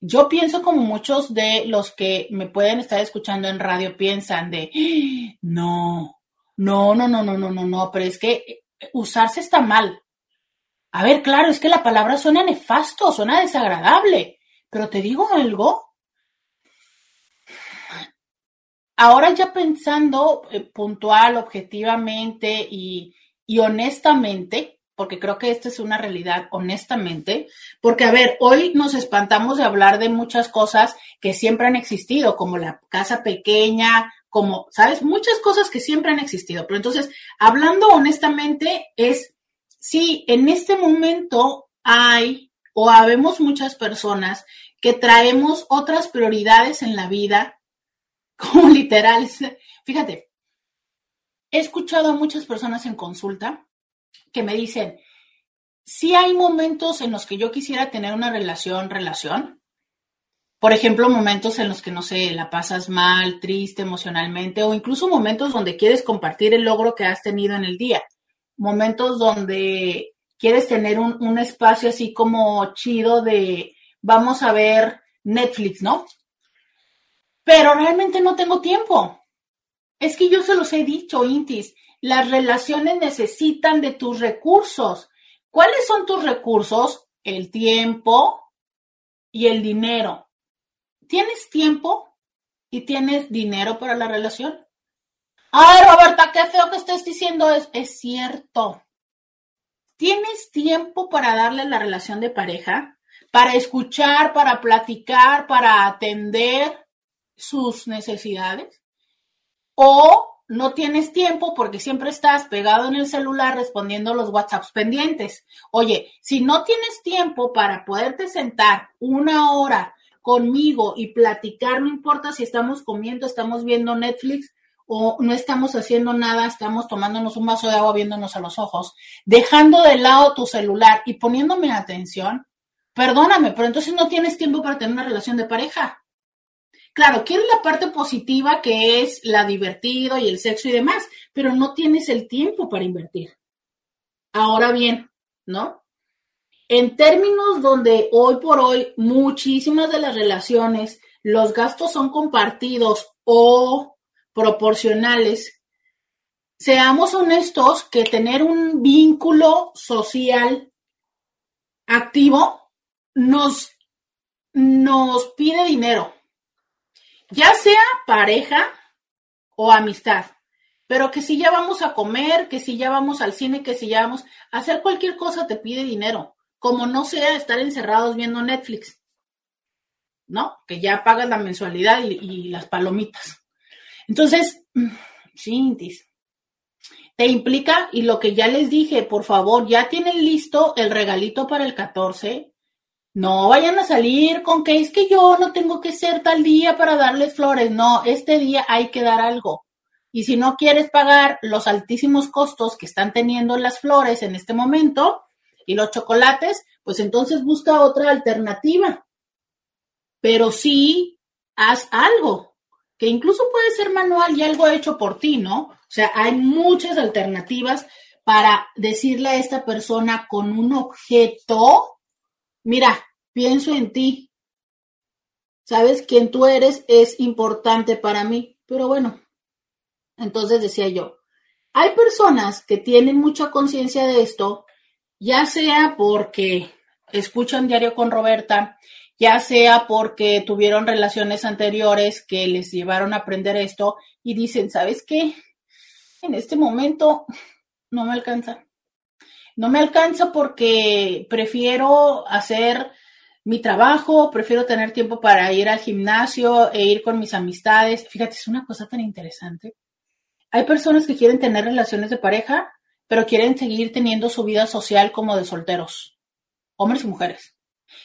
yo pienso como muchos de los que me pueden estar escuchando en radio piensan de, no, no, no, no, no, no, no, no, pero es que usarse está mal. A ver, claro, es que la palabra suena nefasto, suena desagradable, pero te digo algo, ahora ya pensando eh, puntual, objetivamente y, honestamente, porque creo que esta es una realidad honestamente, porque a ver, hoy nos espantamos de hablar de muchas cosas que siempre han existido, como la casa pequeña, como, ¿sabes? Muchas cosas que siempre han existido. Pero entonces, hablando honestamente, es si en este momento hay o habemos muchas personas que traemos otras prioridades en la vida como literal. Fíjate, he escuchado a muchas personas en consulta que me dicen, si hay momentos en los que yo quisiera tener una relación, relación, Por ejemplo, momentos en los que, no sé, la pasas mal, triste emocionalmente, o incluso momentos donde quieres compartir el logro que has tenido en el día. Momentos donde quieres tener un, un espacio así como chido de vamos a ver Netflix, ¿no? Pero realmente no tengo tiempo. Es que yo se los he dicho, Intis, las relaciones necesitan de tus recursos. ¿Cuáles son tus recursos? El tiempo y el dinero. ¿Tienes tiempo y tienes dinero para la relación? Ay, Roberta, qué feo que estés diciendo es, es cierto. ¿Tienes tiempo para darle la relación de pareja? Para escuchar, para platicar, para atender sus necesidades? ¿O no tienes tiempo porque siempre estás pegado en el celular respondiendo los WhatsApps pendientes. Oye, si no tienes tiempo para poderte sentar una hora conmigo y platicar, no importa si estamos comiendo, estamos viendo Netflix o no estamos haciendo nada, estamos tomándonos un vaso de agua viéndonos a los ojos, dejando de lado tu celular y poniéndome atención, perdóname, pero entonces no tienes tiempo para tener una relación de pareja. Claro, quieres la parte positiva que es la divertido y el sexo y demás, pero no tienes el tiempo para invertir. Ahora bien, ¿no? En términos donde hoy por hoy muchísimas de las relaciones, los gastos son compartidos o proporcionales, seamos honestos que tener un vínculo social activo nos, nos pide dinero ya sea pareja o amistad, pero que si ya vamos a comer, que si ya vamos al cine, que si ya vamos a hacer cualquier cosa te pide dinero, como no sea estar encerrados viendo Netflix, ¿no? Que ya pagas la mensualidad y, las palomitas. Entonces, sí, te implica, y lo que ya les dije, por favor, ya tienen listo el regalito para el 14, no vayan a salir con que es que yo no tengo que ser tal día para darles flores. No, este día hay que dar algo. Y si no quieres pagar los altísimos costos que están teniendo las flores en este momento y los chocolates, pues entonces busca otra alternativa. Pero sí, haz algo, que incluso puede ser manual y algo hecho por ti, ¿no? O sea, hay muchas alternativas para decirle a esta persona con un objeto Mira, pienso en ti. Sabes, quién tú eres es importante para mí. Pero bueno, entonces decía yo, hay personas que tienen mucha conciencia de esto, ya sea porque escuchan diario con Roberta, ya sea porque tuvieron relaciones anteriores que les llevaron a aprender esto y dicen, ¿sabes qué? En este momento no me alcanza. No me alcanza porque prefiero hacer mi trabajo, prefiero tener tiempo para ir al gimnasio e ir con mis amistades. Fíjate, es una cosa tan interesante. Hay personas que quieren tener relaciones de pareja, pero quieren seguir teniendo su vida social como de solteros, hombres y mujeres.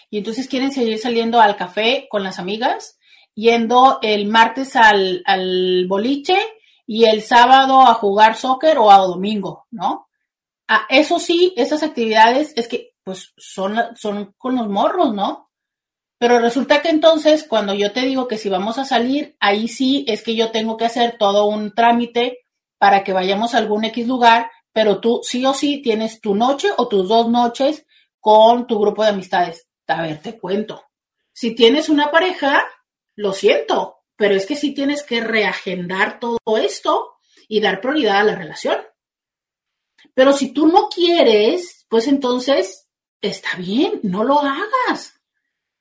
Y entonces quieren seguir saliendo al café con las amigas, yendo el martes al, al boliche y el sábado a jugar soccer o a domingo, ¿no? Ah, eso sí, esas actividades es que pues son, son con los morros, ¿no? Pero resulta que entonces cuando yo te digo que si vamos a salir, ahí sí es que yo tengo que hacer todo un trámite para que vayamos a algún X lugar, pero tú sí o sí tienes tu noche o tus dos noches con tu grupo de amistades. A ver, te cuento. Si tienes una pareja, lo siento, pero es que sí tienes que reagendar todo esto y dar prioridad a la relación. Pero si tú no quieres, pues entonces está bien, no lo hagas.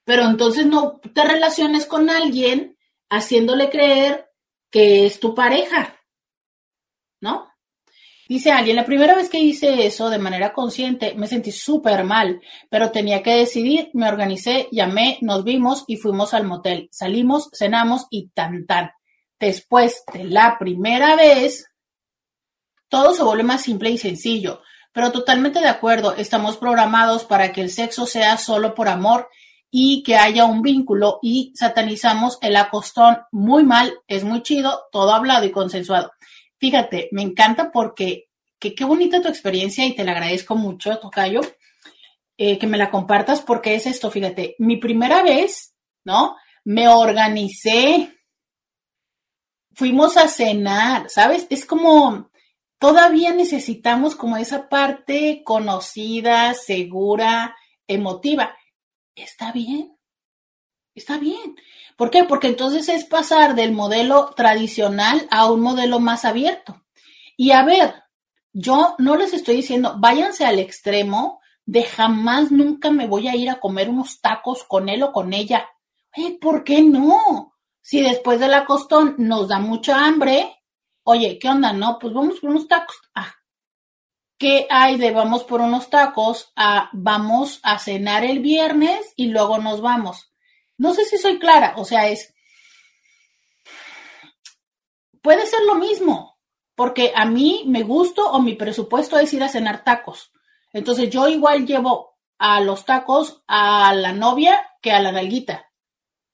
Pero entonces no te relaciones con alguien haciéndole creer que es tu pareja. ¿No? Dice alguien, la primera vez que hice eso de manera consciente me sentí súper mal, pero tenía que decidir, me organicé, llamé, nos vimos y fuimos al motel. Salimos, cenamos y tan tan. Después de la primera vez, todo se vuelve más simple y sencillo, pero totalmente de acuerdo, estamos programados para que el sexo sea solo por amor y que haya un vínculo y satanizamos el acostón muy mal, es muy chido, todo hablado y consensuado. Fíjate, me encanta porque qué bonita tu experiencia y te la agradezco mucho, Tocayo, eh, que me la compartas porque es esto, fíjate, mi primera vez, ¿no? me organicé, fuimos a cenar, ¿sabes? Es como, todavía necesitamos como esa parte conocida, segura, emotiva. Está bien, está bien. ¿Por qué? Porque entonces es pasar del modelo tradicional a un modelo más abierto. Y a ver, yo no les estoy diciendo, váyanse al extremo de jamás nunca me voy a ir a comer unos tacos con él o con ella. ¿Por qué no? Si después de la costón nos da mucha hambre, oye, ¿qué onda? No, pues vamos por unos tacos. Ah, ¿qué hay de vamos por unos tacos a vamos a cenar el viernes y luego nos vamos? No sé si soy clara, o sea, es, puede ser lo mismo, porque a mí me gusto o mi presupuesto es ir a cenar tacos. Entonces yo igual llevo a los tacos a la novia que a la nalguita.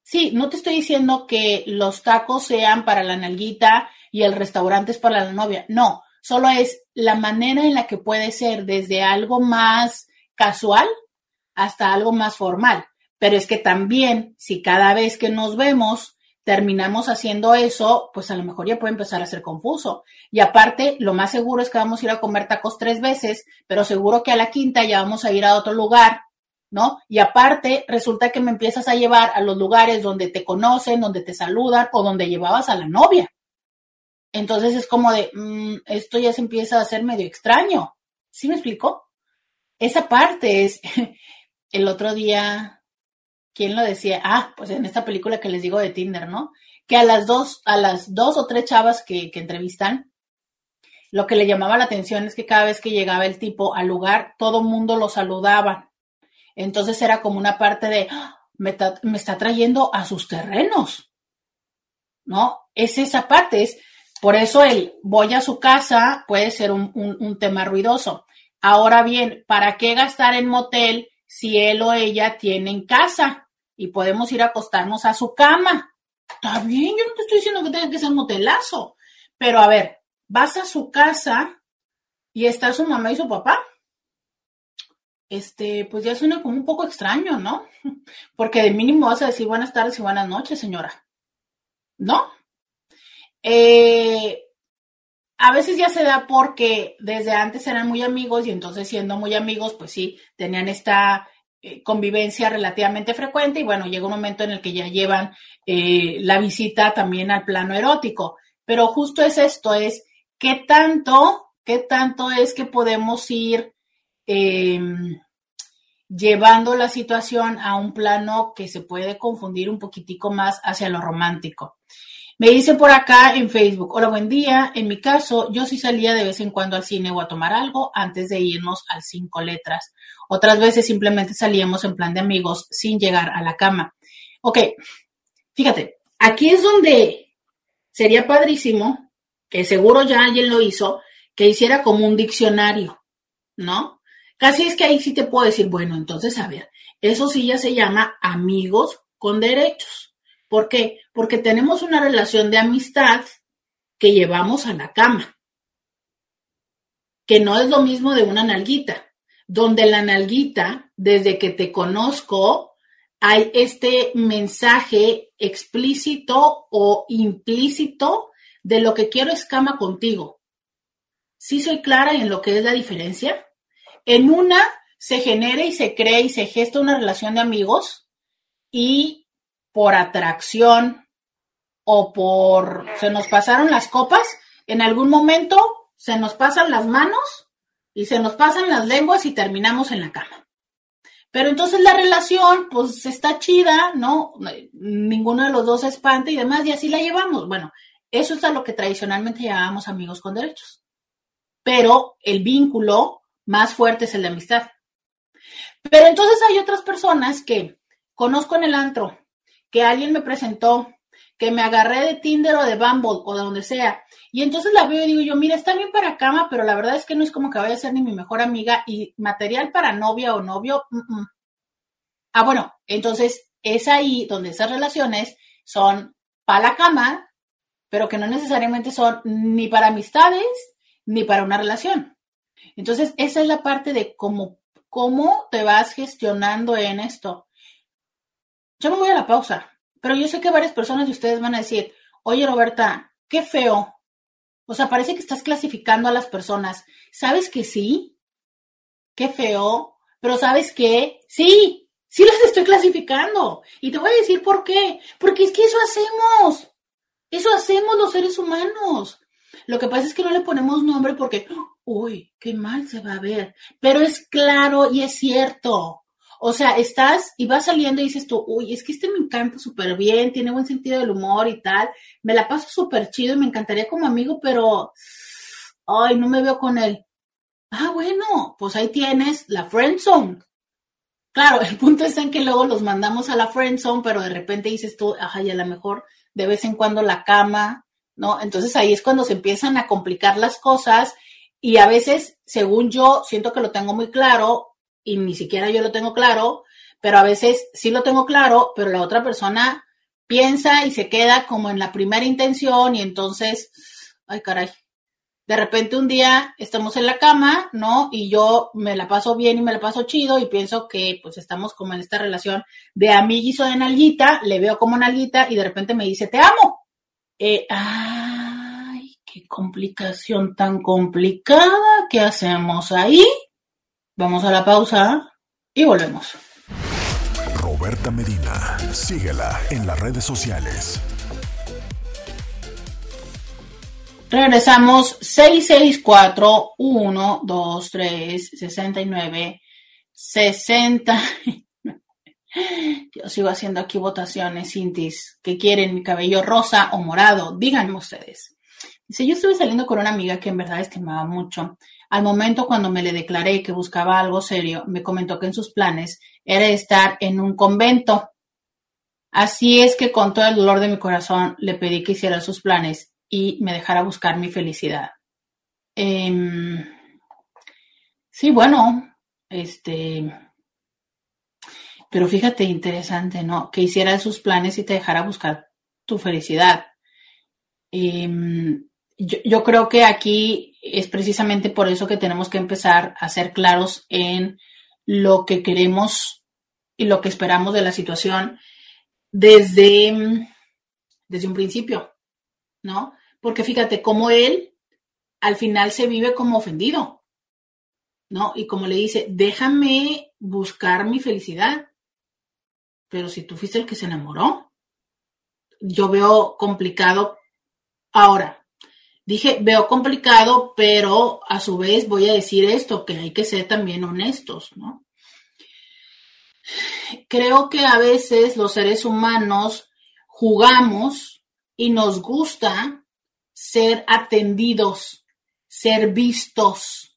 Sí, no te estoy diciendo que los tacos sean para la nalguita y el restaurante es para la novia. No, solo es la manera en la que puede ser desde algo más casual hasta algo más formal. Pero es que también, si cada vez que nos vemos terminamos haciendo eso, pues a lo mejor ya puede empezar a ser confuso. Y aparte, lo más seguro es que vamos a ir a comer tacos tres veces, pero seguro que a la quinta ya vamos a ir a otro lugar ¿no? Y aparte, resulta que me empiezas a llevar a los lugares donde te conocen, donde te saludan o donde llevabas a la novia. Entonces es como de, mm, esto ya se empieza a hacer medio extraño. ¿Sí me explico? Esa parte es, el otro día, ¿quién lo decía? Ah, pues en esta película que les digo de Tinder, ¿no? Que a las dos, a las dos o tres chavas que, que entrevistan, lo que le llamaba la atención es que cada vez que llegaba el tipo al lugar, todo mundo lo saludaba entonces era como una parte de, ¡Ah! me, está trayendo a sus terrenos, ¿no? Es esa parte, es por eso el voy a su casa puede ser un, un tema ruidoso. Ahora bien, ¿para qué gastar en motel si él o ella tienen casa y podemos ir a acostarnos a su cama? Está bien, yo no te estoy diciendo que tenga que ser motelazo, pero a ver, vas a su casa y está su mamá y su papá este, pues ya suena como un poco extraño, ¿no? Porque de mínimo vas a decir buenas tardes y buenas noches, señora. ¿No? Eh, a veces ya se da porque desde antes eran muy amigos y entonces siendo muy amigos, pues sí, tenían esta eh, convivencia relativamente frecuente y bueno, llega un momento en el que ya llevan eh, la visita también al plano erótico. Pero justo es esto, es qué tanto, qué tanto es que podemos ir Em, llevando la situación a un plano que se puede confundir un poquitico más hacia lo romántico. Me dice por acá en Facebook, hola, buen día. En mi caso, yo sí salía de vez en cuando al cine o a tomar algo antes de irnos al cinco letras. Otras veces simplemente salíamos en plan de amigos sin llegar a la cama. Ok, fíjate, aquí es donde sería padrísimo, que seguro ya alguien lo hizo, que hiciera como un diccionario, ¿no? Casi es que ahí sí te puedo decir, bueno, entonces, a ver, eso sí ya se llama amigos con derechos. ¿Por qué? Porque tenemos una relación de amistad que llevamos a la cama, que no es lo mismo de una nalguita, donde la nalguita, desde que te conozco, hay este mensaje explícito o implícito de lo que quiero es cama contigo. ¿Sí soy clara en lo que es la diferencia? En una se genera y se crea y se gesta una relación de amigos y por atracción o por se nos pasaron las copas, en algún momento se nos pasan las manos y se nos pasan las lenguas y terminamos en la cama. Pero entonces la relación, pues está chida, ¿no? Ninguno de los dos se espanta y demás, y así la llevamos. Bueno, eso es a lo que tradicionalmente llamábamos amigos con derechos. Pero el vínculo más fuerte es el de amistad. Pero entonces hay otras personas que conozco en el antro, que alguien me presentó, que me agarré de Tinder o de Bumble o de donde sea. Y entonces la veo y digo yo, mira, está bien para cama, pero la verdad es que no es como que vaya a ser ni mi mejor amiga y material para novia o novio. Ah, bueno, entonces es ahí donde esas relaciones son para la cama, pero que no necesariamente son ni para amistades ni para una relación. Entonces, esa es la parte de cómo, cómo te vas gestionando en esto. Yo me voy a la pausa. Pero yo sé que varias personas de ustedes van a decir, oye Roberta, qué feo. O sea, parece que estás clasificando a las personas. ¿Sabes que sí? Qué feo. Pero ¿sabes qué? Sí, sí las estoy clasificando. Y te voy a decir por qué. Porque es que eso hacemos. Eso hacemos los seres humanos. Lo que pasa es que no le ponemos nombre porque, uy, qué mal se va a ver. Pero es claro y es cierto. O sea, estás y vas saliendo y dices tú, uy, es que este me encanta súper bien, tiene buen sentido del humor y tal. Me la paso súper chido y me encantaría como amigo, pero, ay, no me veo con él. Ah, bueno, pues ahí tienes la friend zone. Claro, el punto está en que luego los mandamos a la friend zone, pero de repente dices tú, ajá, y a lo mejor de vez en cuando la cama, ¿no? Entonces ahí es cuando se empiezan a complicar las cosas y a veces, según yo, siento que lo tengo muy claro y ni siquiera yo lo tengo claro, pero a veces sí lo tengo claro, pero la otra persona piensa y se queda como en la primera intención y entonces, ay caray, de repente un día estamos en la cama, ¿no? Y yo me la paso bien y me la paso chido y pienso que pues estamos como en esta relación de amiguizo de nalguita, le veo como nalguita y de repente me dice, te amo. Eh, ay, qué complicación tan complicada, ¿qué hacemos ahí? Vamos a la pausa y volvemos. Roberta Medina, síguela en las redes sociales. Regresamos 664 1 2 3 69 60. Yo sigo haciendo aquí votaciones, Cintis, que quieren mi cabello rosa o morado. Díganme ustedes. Dice, yo estuve saliendo con una amiga que en verdad estimaba mucho. Al momento cuando me le declaré que buscaba algo serio, me comentó que en sus planes era estar en un convento. Así es que con todo el dolor de mi corazón le pedí que hiciera sus planes y me dejara buscar mi felicidad. Em, sí, bueno, este, pero fíjate, interesante, ¿no? Que hiciera sus planes y te dejara buscar tu felicidad. Em, yo, creo que aquí es precisamente por eso que tenemos que empezar a ser claros en lo que queremos y lo que esperamos de la situación desde, desde un principio, ¿no? Porque fíjate cómo él al final se vive como ofendido, ¿no? Y como le dice, déjame buscar mi felicidad. Pero si tú fuiste el que se enamoró, yo veo complicado ahora Dije, veo complicado, pero a su vez voy a decir esto, que hay que ser también honestos, ¿no? Creo que a veces los seres humanos jugamos y nos gusta ser atendidos, ser vistos.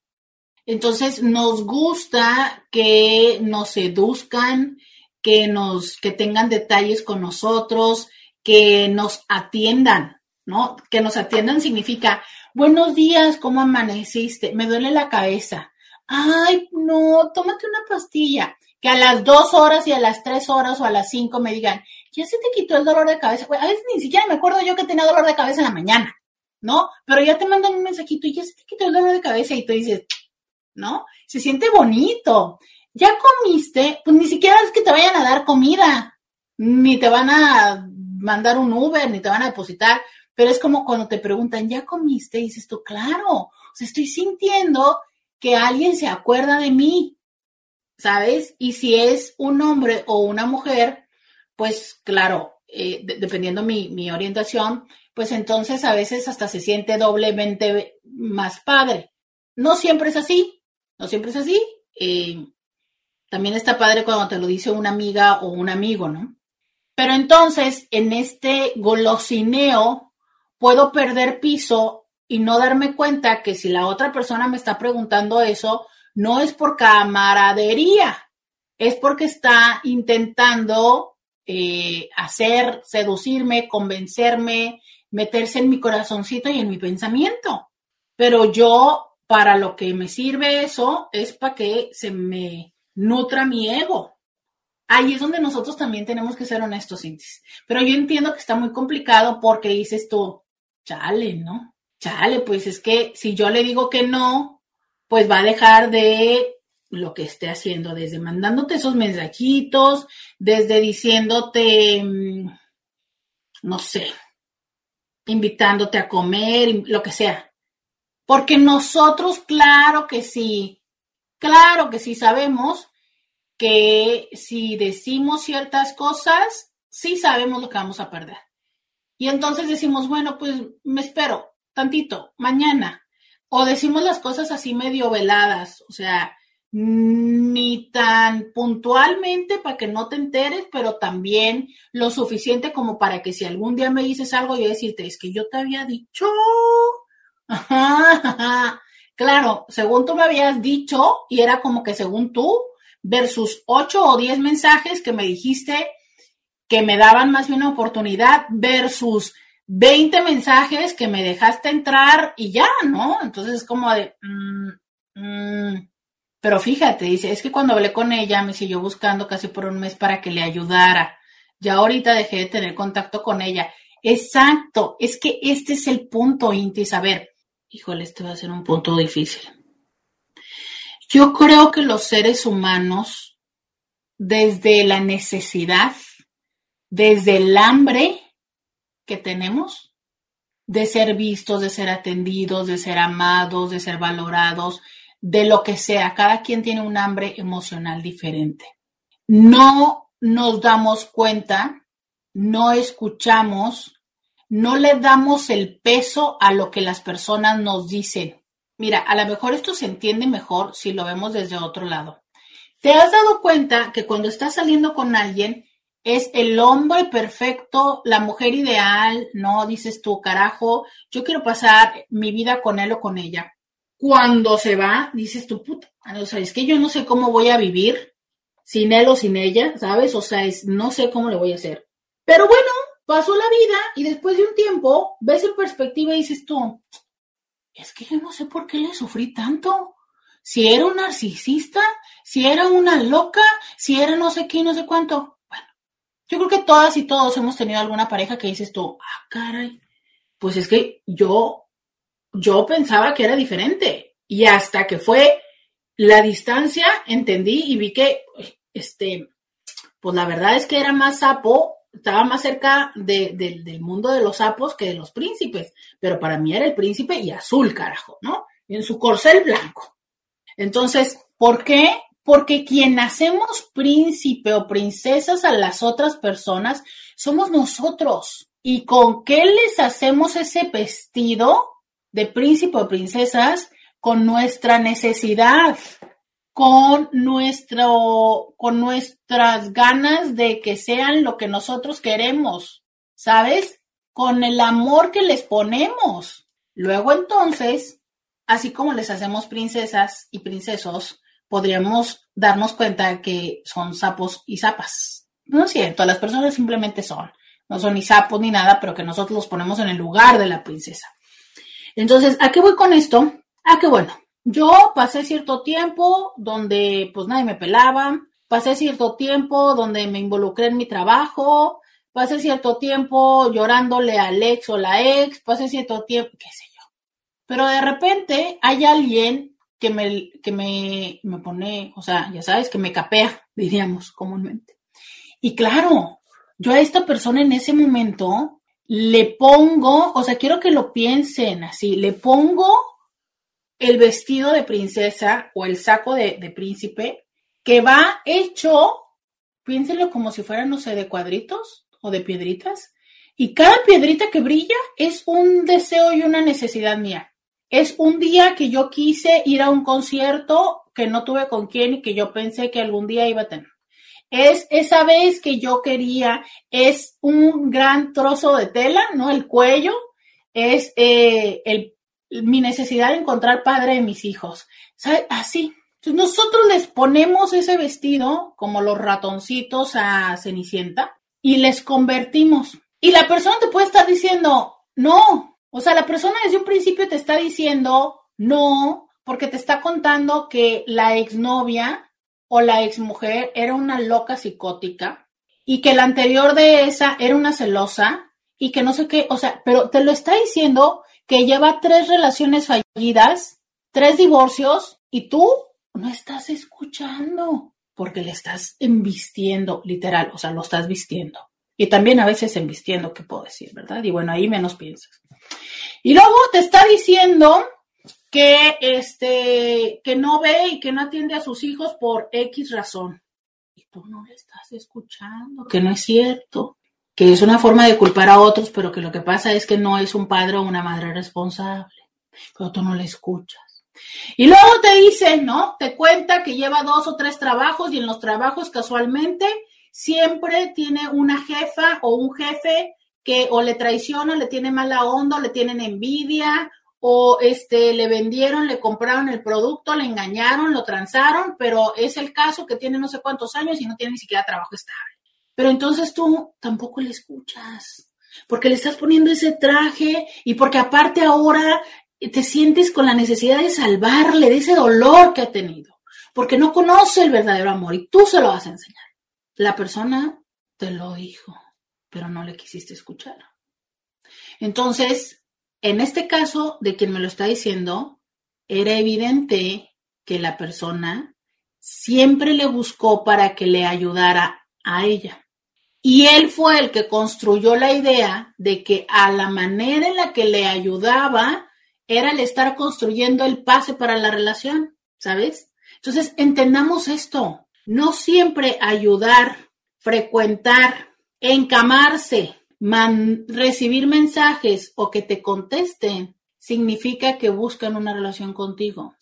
Entonces nos gusta que nos seduzcan, que nos que tengan detalles con nosotros, que nos atiendan, ¿no? Que nos atiendan significa, buenos días, ¿cómo amaneciste? Me duele la cabeza. Ay, no, tómate una pastilla. Que a las dos horas y a las tres horas o a las cinco me digan, ya se te quitó el dolor de cabeza. a veces ni siquiera me acuerdo yo que tenía dolor de cabeza en la mañana, ¿no? Pero ya te mandan un mensajito y ya se te quitó el dolor de cabeza y tú dices, ¿no? Se siente bonito. Ya comiste, pues ni siquiera es que te vayan a dar comida, ni te van a mandar un Uber, ni te van a depositar pero es como cuando te preguntan, ¿ya comiste? Y dices tú, claro, o sea, estoy sintiendo que alguien se acuerda de mí, ¿sabes? Y si es un hombre o una mujer, pues claro, eh, dependiendo mi, mi orientación, pues entonces a veces hasta se siente doblemente más padre. No siempre es así, no siempre es así. Eh, también está padre cuando te lo dice una amiga o un amigo, ¿no? Pero entonces, en este golosineo puedo perder piso y no darme cuenta que si la otra persona me está preguntando eso, no es por camaradería, es porque está intentando eh, hacer, seducirme, convencerme, meterse en mi corazoncito y en mi pensamiento. Pero yo, para lo que me sirve eso, es para que se me nutra mi ego. Ahí es donde nosotros también tenemos que ser honestos, Cintis. Pero yo entiendo que está muy complicado porque dices tú, chale, ¿no? Chale, pues es que si yo le digo que no, pues va a dejar de lo que esté haciendo, desde mandándote esos mensajitos, desde diciéndote, mm, no sé, invitándote a comer, lo que sea. Porque nosotros, claro que sí, claro que sí sabemos que si decimos ciertas cosas, sí sabemos lo que vamos a perder. Y entonces decimos, bueno, pues me espero tantito, mañana. O decimos las cosas así medio veladas, o sea, ni tan puntualmente para que no te enteres, pero también lo suficiente como para que si algún día me dices algo, yo decirte, es que yo te había dicho. Claro, según tú me habías dicho, y era como que según tú, versus ocho o diez mensajes que me dijiste que me daban más bien una oportunidad, versus 20 mensajes que me dejaste entrar y ya, ¿no? Entonces es como de, mm, mm, pero fíjate, dice, es que cuando hablé con ella me siguió buscando casi por un mes para que le ayudara. Ya ahorita dejé de tener contacto con ella. Exacto, es que este es el punto, Inti. A ver, híjole, este va a ser un punto difícil. Yo creo que los seres humanos, desde la necesidad, desde el hambre que tenemos de ser vistos, de ser atendidos, de ser amados, de ser valorados, de lo que sea. Cada quien tiene un hambre emocional diferente. No nos damos cuenta, no escuchamos, no le damos el peso a lo que las personas nos dicen. Mira, a lo mejor esto se entiende mejor si lo vemos desde otro lado. ¿Te has dado cuenta que cuando estás saliendo con alguien es el hombre perfecto, la mujer ideal, no dices tú, carajo, yo quiero pasar mi vida con él o con ella? Cuando se va, dices tú, puta, o sea, es que yo no sé cómo voy a vivir sin él o sin ella, ¿sabes? O sea, es, no sé cómo le voy a hacer. Pero bueno, pasó la vida y después de un tiempo ves en perspectiva y dices tú, es que yo no sé por qué le sufrí tanto. Si era un narcisista, si era una loca, si era no sé qué, no sé cuánto. Yo creo que todas y todos hemos tenido alguna pareja que dices tú, ah, caray, pues es que yo yo pensaba que era diferente. Y hasta que fue la distancia, entendí y vi que, este, pues la verdad es que era más sapo, estaba más cerca del mundo de los sapos que de los príncipes. Pero para mí era el príncipe y azul, carajo, ¿no? Y en su corcel blanco. Entonces, ¿por qué? Porque quien hacemos príncipe o princesas a las otras personas somos nosotros. ¿Y con qué les hacemos ese vestido? de príncipe o princesas con nuestra necesidad, con nuestro, con nuestras ganas de que sean lo que nosotros queremos, ¿sabes? Con el amor que les ponemos. Luego entonces, así como les hacemos princesas y princesos, podríamos darnos cuenta que son sapos y zapas. No es cierto, las personas simplemente son. No son ni sapos ni nada, pero que nosotros los ponemos en el lugar de la princesa. Entonces, ¿a qué voy con esto? A que bueno, yo pasé cierto tiempo donde pues nadie me pelaba, pasé cierto tiempo donde me involucré en mi trabajo, pasé cierto tiempo llorándole al ex o la ex, pasé cierto tiempo, qué sé yo. Pero de repente hay alguien que me, que me, me pone, o sea, ya sabes, que me capea, diríamos comúnmente. Y claro, yo a esta persona en ese momento le pongo, o sea, quiero que lo piensen así, le pongo el vestido de princesa o el saco de, príncipe que va hecho, piénsenlo como si fuera, no sé, de cuadritos o de piedritas. Y cada piedrita que brilla es un deseo y una necesidad mía. Es un día que yo quise ir a un concierto que no tuve con quién y que yo pensé que algún día iba a tener es esa vez que yo quería, es un gran trozo de tela, ¿no? El cuello, es eh, el, mi necesidad de encontrar padre de mis hijos. ¿Sabe? Así. Nosotros les ponemos ese vestido como los ratoncitos a Cenicienta y les convertimos. Y la persona te puede estar diciendo, no. O sea, la persona desde un principio te está diciendo, no, porque te está contando que la exnovia o la exmujer era una loca psicótica y que la anterior de esa era una celosa y que no sé qué, o sea, pero te lo está diciendo que lleva tres relaciones fallidas, tres divorcios y tú no estás escuchando porque le estás embistiendo, literal, o sea, lo estás vistiendo. Y también a veces embistiendo, ¿qué puedo decir, verdad? Y bueno, ahí menos piensas. Y luego te está diciendo que, este, que no ve y que no atiende a sus hijos por X razón. Y tú no le estás escuchando, que no es cierto, que es una forma de culpar a otros, pero que lo que pasa es que no es un padre o una madre responsable, pero tú no le escuchas. Y luego te dice, ¿no? Te cuenta que lleva dos o tres trabajos y en los trabajos casualmente siempre tiene una jefa o un jefe que o le traiciona, le tiene mala onda, o le tienen envidia, o este, le vendieron, le compraron el producto, le engañaron, lo transaron, pero es el caso que tiene no sé cuántos años y no tiene ni siquiera trabajo estable. Pero entonces tú tampoco le escuchas, porque le estás poniendo ese traje y porque aparte ahora te sientes con la necesidad de salvarle de ese dolor que ha tenido, porque no conoce el verdadero amor y tú se lo vas a enseñar. La persona te lo dijo, pero no le quisiste escuchar. Entonces, en este caso, de quien me lo está diciendo, era evidente que la persona siempre le buscó para que le ayudara a ella. Y él fue el que construyó la idea de que a la manera en la que le ayudaba era el estar construyendo el pase para la relación, ¿sabes? Entonces, entendamos esto. No siempre ayudar, frecuentar, encamarse, recibir mensajes o que te contesten significa que buscan una relación contigo.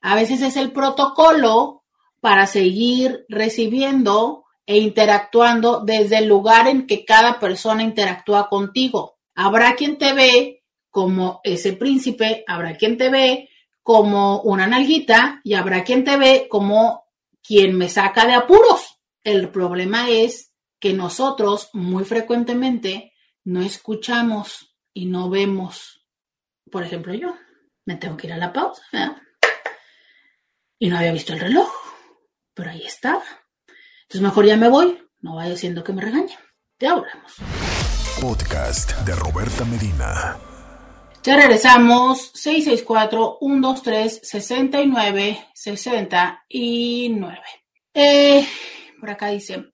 A veces es el protocolo para seguir recibiendo e interactuando desde el lugar en que cada persona interactúa contigo. Habrá quien te ve como ese príncipe, habrá quien te ve como una nalguita y habrá quien te ve como quien me saca de apuros. El problema es que nosotros muy frecuentemente no escuchamos y no vemos. Por ejemplo, yo me tengo que ir a la pausa y no había visto el reloj, pero ahí estaba. Entonces mejor ya me voy, no vaya siendo que me regañe. Ya hablamos. Podcast de Roberta Medina. Ya regresamos 664-123-69-69. Eh, por acá dice,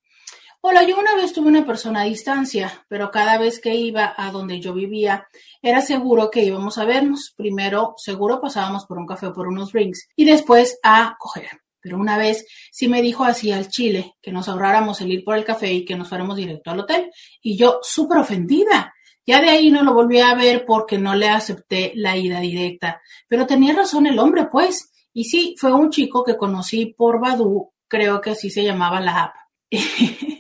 Hola, yo una vez tuve una persona a distancia, pero cada vez que iba a donde yo vivía, era seguro que íbamos a vernos. Primero, seguro pasábamos por un café o por unos drinks y después a coger. Pero una vez sí me dijo así al Chile que nos ahorráramos el ir por el café y que nos fuéramos directo al hotel. Y yo, súper ofendida. Ya de ahí no lo volví a ver porque no le acepté la ida directa. Pero tenía razón el hombre, pues. Y sí, fue un chico que conocí por Badu, creo que así se llamaba la app.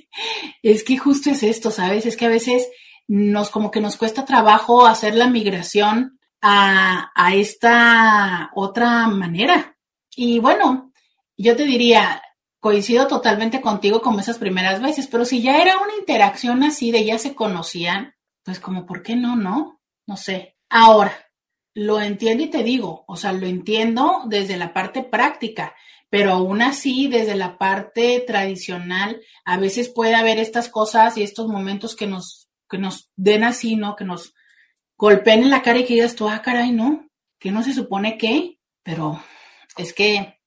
Es que justo es esto, ¿sabes? Es que a veces nos como que nos cuesta trabajo hacer la migración a, a esta otra manera. Y bueno, yo te diría, coincido totalmente contigo como esas primeras veces, pero si ya era una interacción así de ya se conocían, pues como, ¿por qué no, no? No sé. Ahora, lo entiendo y te digo, o sea, lo entiendo desde la parte práctica pero aún así, desde la parte tradicional, a veces puede haber estas cosas y estos momentos que nos, que nos den así, ¿no? Que nos golpeen en la cara y que digas tú, ah, caray, ¿no? Que no se supone que, pero es que,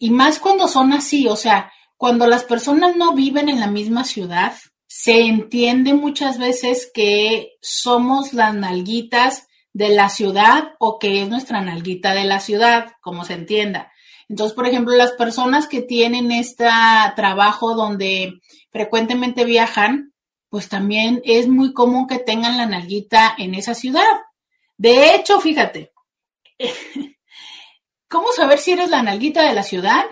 y más cuando son así, o sea, cuando las personas no viven en la misma ciudad, se entiende muchas veces que somos las nalguitas de la ciudad o que es nuestra nalguita de la ciudad, como se entienda. Entonces, por ejemplo, las personas que tienen este trabajo donde frecuentemente viajan, pues también es muy común que tengan la nalguita en esa ciudad. De hecho, fíjate, ¿cómo saber si eres la nalguita de la ciudad?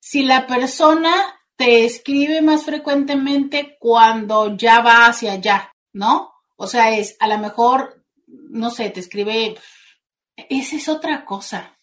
Si la persona te escribe más frecuentemente cuando ya va hacia allá, ¿no? O sea, es a lo mejor, no sé, te escribe, esa es otra cosa.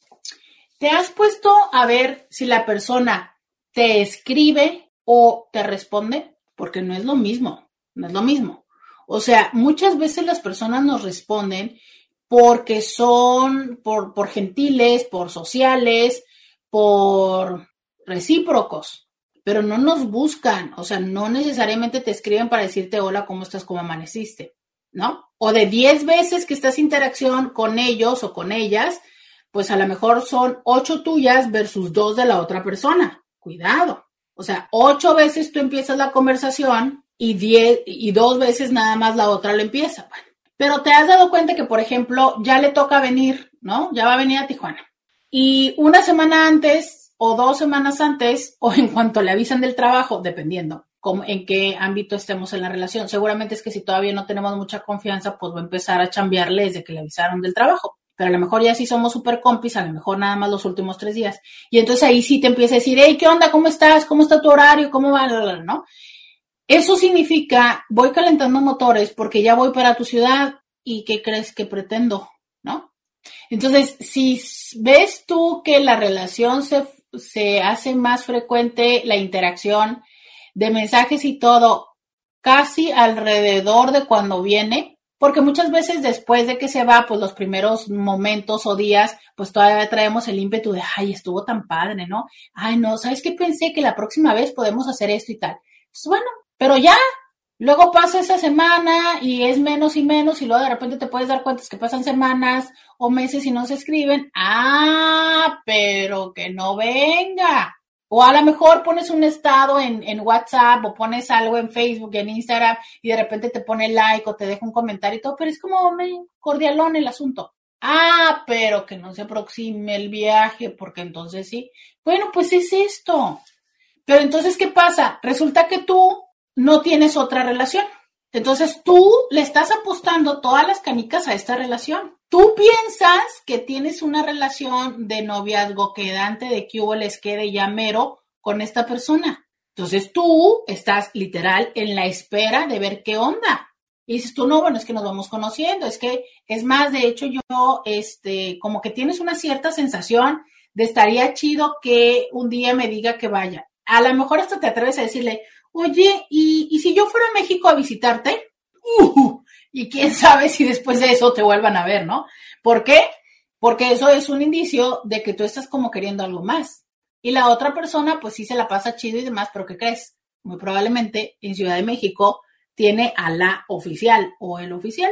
¿Te has puesto a ver si la persona te escribe o te responde? Porque no es lo mismo, no es lo mismo. O sea, muchas veces las personas nos responden porque son por, por gentiles, por sociales, por recíprocos, pero no nos buscan, o sea, no necesariamente te escriben para decirte hola, ¿cómo estás? ¿Cómo amaneciste? ¿No? O de 10 veces que estás en interacción con ellos o con ellas, pues a lo mejor son ocho tuyas versus dos de la otra persona. Cuidado. O sea, ocho veces tú empiezas la conversación y, diez, y dos veces nada más la otra lo empieza. pero te has dado cuenta que, por ejemplo, ya le toca venir, ¿no? Ya va a venir a Tijuana. Y una semana antes o dos semanas antes o en cuanto le avisan del trabajo, dependiendo en qué ámbito estemos en la relación. Seguramente es que si todavía no tenemos mucha confianza, pues va a empezar a chambearle desde que le avisaron del trabajo. Pero a lo mejor ya sí somos súper compis, a lo mejor nada más los últimos tres días. Y entonces ahí sí te empieza a decir, hey, ¿qué onda? ¿Cómo estás? ¿Cómo está tu horario? ¿Cómo va? ¿No? Eso significa, voy calentando motores porque ya voy para tu ciudad y ¿qué crees que pretendo? ¿No? Entonces, si ves tú que la relación se, se hace más frecuente, la interacción de mensajes y todo, casi alrededor de cuando viene, porque muchas veces después de que se va, pues los primeros momentos o días, pues todavía traemos el ímpetu de, ay, estuvo tan padre, ¿no? Ay, no, ¿sabes qué pensé? Que la próxima vez podemos hacer esto y tal. Pues bueno, pero ya, luego pasa esa semana y es menos y menos y luego de repente te puedes dar cuenta que pasan semanas o meses y no se escriben. Ah, pero que no venga. O a lo mejor pones un estado en, en, WhatsApp o pones algo en Facebook, en Instagram y de repente te pone like o te deja un comentario y todo, pero es como cordialón el asunto. Ah, pero que no se aproxime el viaje, porque entonces sí. Bueno, pues es esto. Pero entonces, ¿qué pasa? Resulta que tú no tienes otra relación. Entonces tú le estás apostando todas las canicas a esta relación. Tú piensas que tienes una relación de noviazgo quedante, de que hubo les quede ya mero con esta persona. Entonces tú estás literal en la espera de ver qué onda. Y dices tú, no, bueno, es que nos vamos conociendo, es que, es más, de hecho, yo, este, como que tienes una cierta sensación de estaría chido que un día me diga que vaya. A lo mejor hasta te atreves a decirle, oye, ¿y, si yo fuera a México a visitarte? Uh, y quién sabe si después de eso te vuelvan a ver, ¿no? ¿Por qué? Porque eso es un indicio de que tú estás como queriendo algo más. Y la otra persona, pues sí se la pasa chido y demás, pero ¿qué crees? Muy probablemente en Ciudad de México tiene a la oficial o el oficial.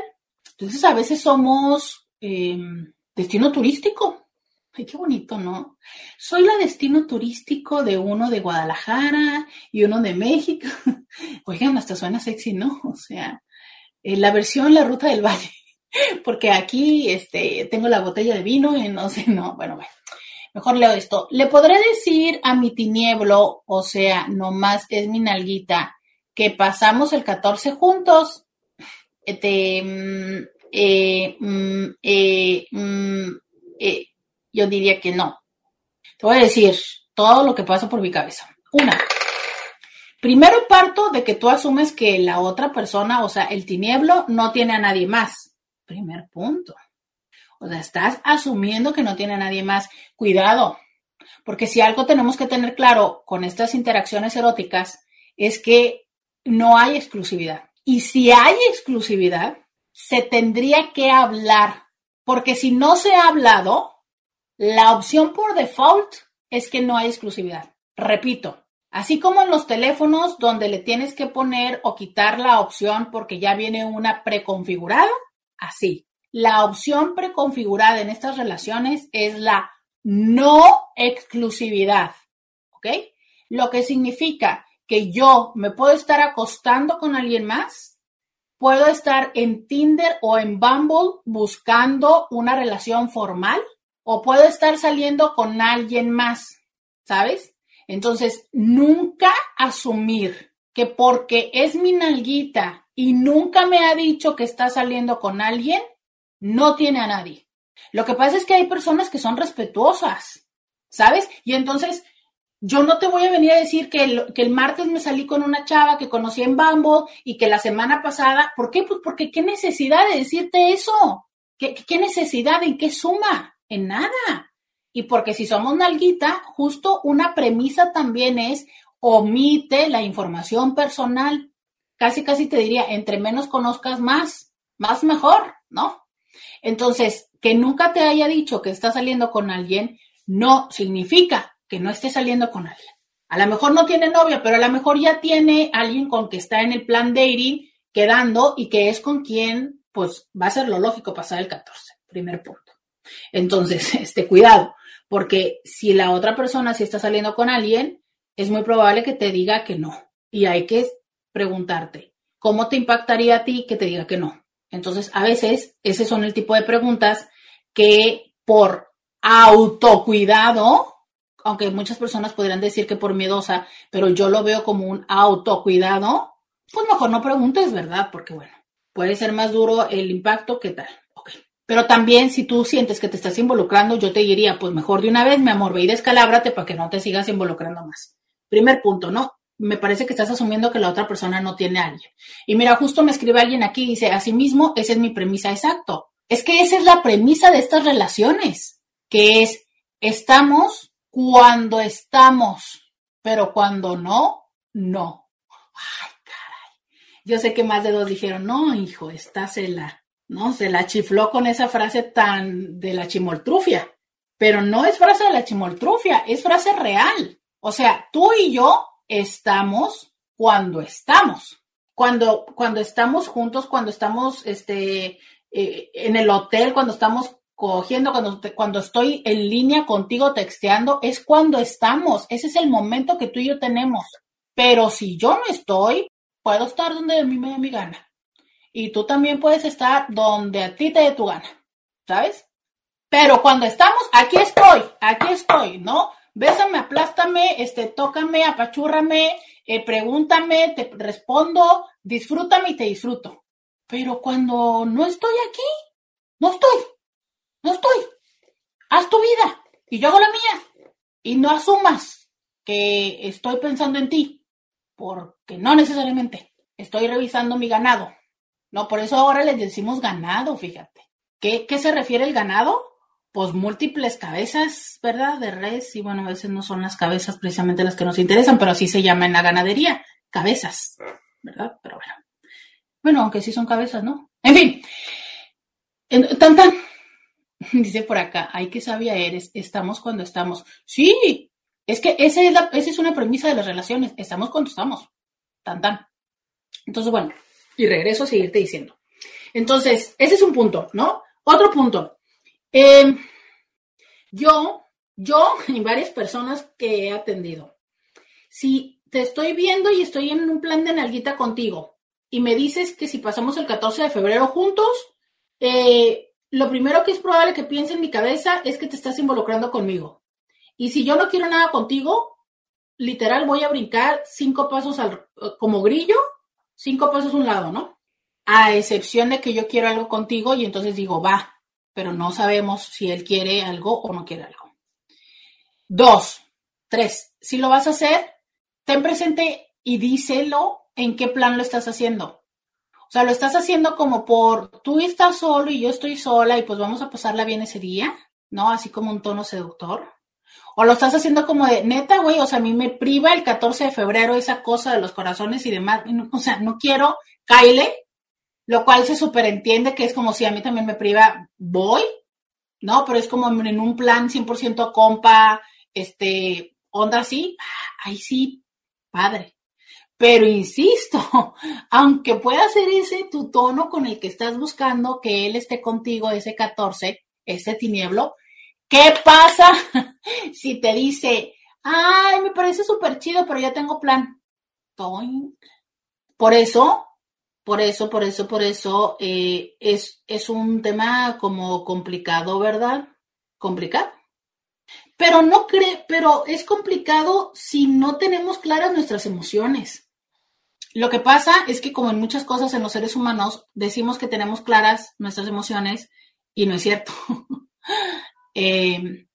Entonces a veces somos em, destino turístico. Ay, qué bonito, ¿no? Soy la destino turístico de uno de Guadalajara y uno de México. Oigan, hasta suena sexy, ¿no? O sea, eh, la versión La Ruta del Valle, porque aquí este, tengo la botella de vino y no sé, no, bueno, bueno. Mejor leo esto. Le podré decir a mi tinieblo, o sea, nomás es mi nalguita, que pasamos el 14 juntos. Este, mm, eh, mm, eh, mm, eh, yo diría que no. Te voy a decir todo lo que pasa por mi cabeza. Una, Primero parto de que tú asumes que la otra persona, o sea, el tinieblo, no tiene a nadie más. Primer punto. O sea, estás asumiendo que no tiene a nadie más. Cuidado, porque si algo tenemos que tener claro con estas interacciones eróticas es que no hay exclusividad. Y si hay exclusividad, se tendría que hablar, porque si no se ha hablado, la opción por default es que no hay exclusividad. Repito, Así como en los teléfonos donde le tienes que poner o quitar la opción porque ya viene una preconfigurada, así. La opción preconfigurada en estas relaciones es la no exclusividad, ¿ok? Lo que significa que yo me puedo estar acostando con alguien más, puedo estar en Tinder o en Bumble buscando una relación formal o puedo estar saliendo con alguien más, ¿sabes? Entonces, nunca asumir que porque es mi nalguita y nunca me ha dicho que está saliendo con alguien, no tiene a nadie. Lo que pasa es que hay personas que son respetuosas, ¿sabes? Y entonces, yo no te voy a venir a decir que el, que el martes me salí con una chava que conocí en Bambo y que la semana pasada, ¿por qué? Pues porque qué necesidad de decirte eso. ¿Qué, qué necesidad? ¿En qué suma? En nada. Y porque si somos nalguita, justo una premisa también es omite la información personal. Casi, casi te diría, entre menos conozcas más, más mejor, ¿no? Entonces, que nunca te haya dicho que está saliendo con alguien, no significa que no esté saliendo con alguien. A lo mejor no tiene novia, pero a lo mejor ya tiene alguien con que está en el plan dating, quedando y que es con quien, pues, va a ser lo lógico pasar el 14, primer punto. Entonces, este, cuidado. Porque si la otra persona sí está saliendo con alguien, es muy probable que te diga que no. Y hay que preguntarte, ¿cómo te impactaría a ti que te diga que no? Entonces, a veces, ese son el tipo de preguntas que por autocuidado, aunque muchas personas podrían decir que por miedosa, pero yo lo veo como un autocuidado, pues mejor no preguntes, ¿verdad? Porque bueno, puede ser más duro el impacto que tal. Pero también si tú sientes que te estás involucrando, yo te diría, pues mejor de una vez, mi amor, ve y descalábrate para que no te sigas involucrando más. Primer punto, ¿no? Me parece que estás asumiendo que la otra persona no tiene a alguien. Y mira, justo me escribe alguien aquí y dice, asimismo, esa es mi premisa exacto. Es que esa es la premisa de estas relaciones, que es, estamos cuando estamos, pero cuando no, no. Ay, caray. Yo sé que más de dos dijeron, no, hijo, estás en la ¿no? Se la chifló con esa frase tan de la chimoltrufia, pero no es frase de la chimoltrufia, es frase real. O sea, tú y yo estamos cuando estamos. Cuando, cuando estamos juntos, cuando estamos este, eh, en el hotel, cuando estamos cogiendo, cuando, cuando estoy en línea contigo texteando, es cuando estamos. Ese es el momento que tú y yo tenemos. Pero si yo no estoy, puedo estar donde a mí me dé mi gana y tú también puedes estar donde a ti te dé tu gana, ¿sabes? Pero cuando estamos, aquí estoy, aquí estoy, ¿no? Bésame, aplástame, este, tócame, apachúrrame, eh, pregúntame, te respondo, disfrútame y te disfruto. Pero cuando no estoy aquí, no estoy, no estoy. Haz tu vida y yo hago la mía. Y no asumas que estoy pensando en ti, porque no necesariamente. Estoy revisando mi ganado, no, por eso ahora les decimos ganado, fíjate. ¿Qué, qué se refiere el ganado? Pues múltiples cabezas, ¿verdad? De res, y bueno, a veces no son las cabezas precisamente las que nos interesan, pero así se llama en la ganadería, cabezas, ¿verdad? Pero bueno. Bueno, aunque sí son cabezas, ¿no? En fin. Tan, tan. Dice por acá, ay, qué sabia eres, estamos cuando estamos. Sí, es que esa es, la, esa es una premisa de las relaciones, estamos cuando estamos. Tan, tan. Entonces, bueno, y regreso a seguirte diciendo. Entonces, ese es un punto, ¿no? Otro punto. Em, yo, yo y varias personas que he atendido, si te estoy viendo y estoy en un plan de nalguita contigo y me dices que si pasamos el 14 de febrero juntos, eh, lo primero que es probable que piense en mi cabeza es que te estás involucrando conmigo. Y si yo no quiero nada contigo, literal voy a brincar cinco pasos al, como grillo cinco pasos a un lado, ¿no? A excepción de que yo quiero algo contigo y entonces digo, va, pero no sabemos si él quiere algo o no quiere algo. Dos, tres, si lo vas a hacer, ten presente y díselo en qué plan lo estás haciendo. O sea, lo estás haciendo como por tú estás solo y yo estoy sola y pues vamos a pasarla bien ese día, ¿no? Así como un tono seductor. O lo estás haciendo como de, neta, güey, o sea, a mí me priva el 14 de febrero esa cosa de los corazones y demás. O sea, no quiero, Kyle, lo cual se superentiende que es como si a mí también me priva, voy, ¿no? Pero es como en un plan 100% compa, este, onda así, ahí sí, padre. Pero insisto, aunque pueda ser ese tu tono con el que estás buscando que él esté contigo ese 14, ese tinieblo, ¿Qué pasa si te dice, ay, me parece súper chido, pero ya tengo plan? Por eso, por eso, por eso, por eso, eh, es, es un tema como complicado, ¿verdad? Complicado. Pero no cree, pero es complicado si no tenemos claras nuestras emociones. Lo que pasa es que como en muchas cosas en los seres humanos decimos que tenemos claras nuestras emociones y no es cierto. Eh,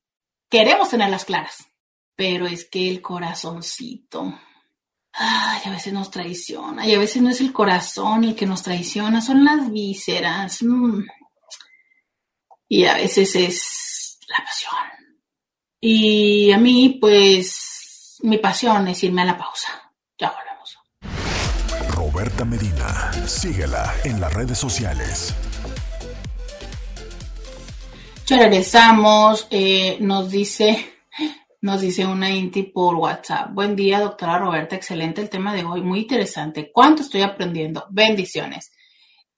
queremos tenerlas claras, pero es que el corazoncito, ay, a veces nos traiciona, y a veces no es el corazón el que nos traiciona, son las vísceras. Mm. Y a veces es la pasión. Y a mí, pues, mi pasión es irme a la pausa. Ya volvemos. Roberta Medina, síguela en las redes sociales. Ya regresamos, eh, nos dice, nos dice una Inti por WhatsApp. Buen día, doctora Roberta, excelente el tema de hoy, muy interesante. ¿Cuánto estoy aprendiendo? Bendiciones.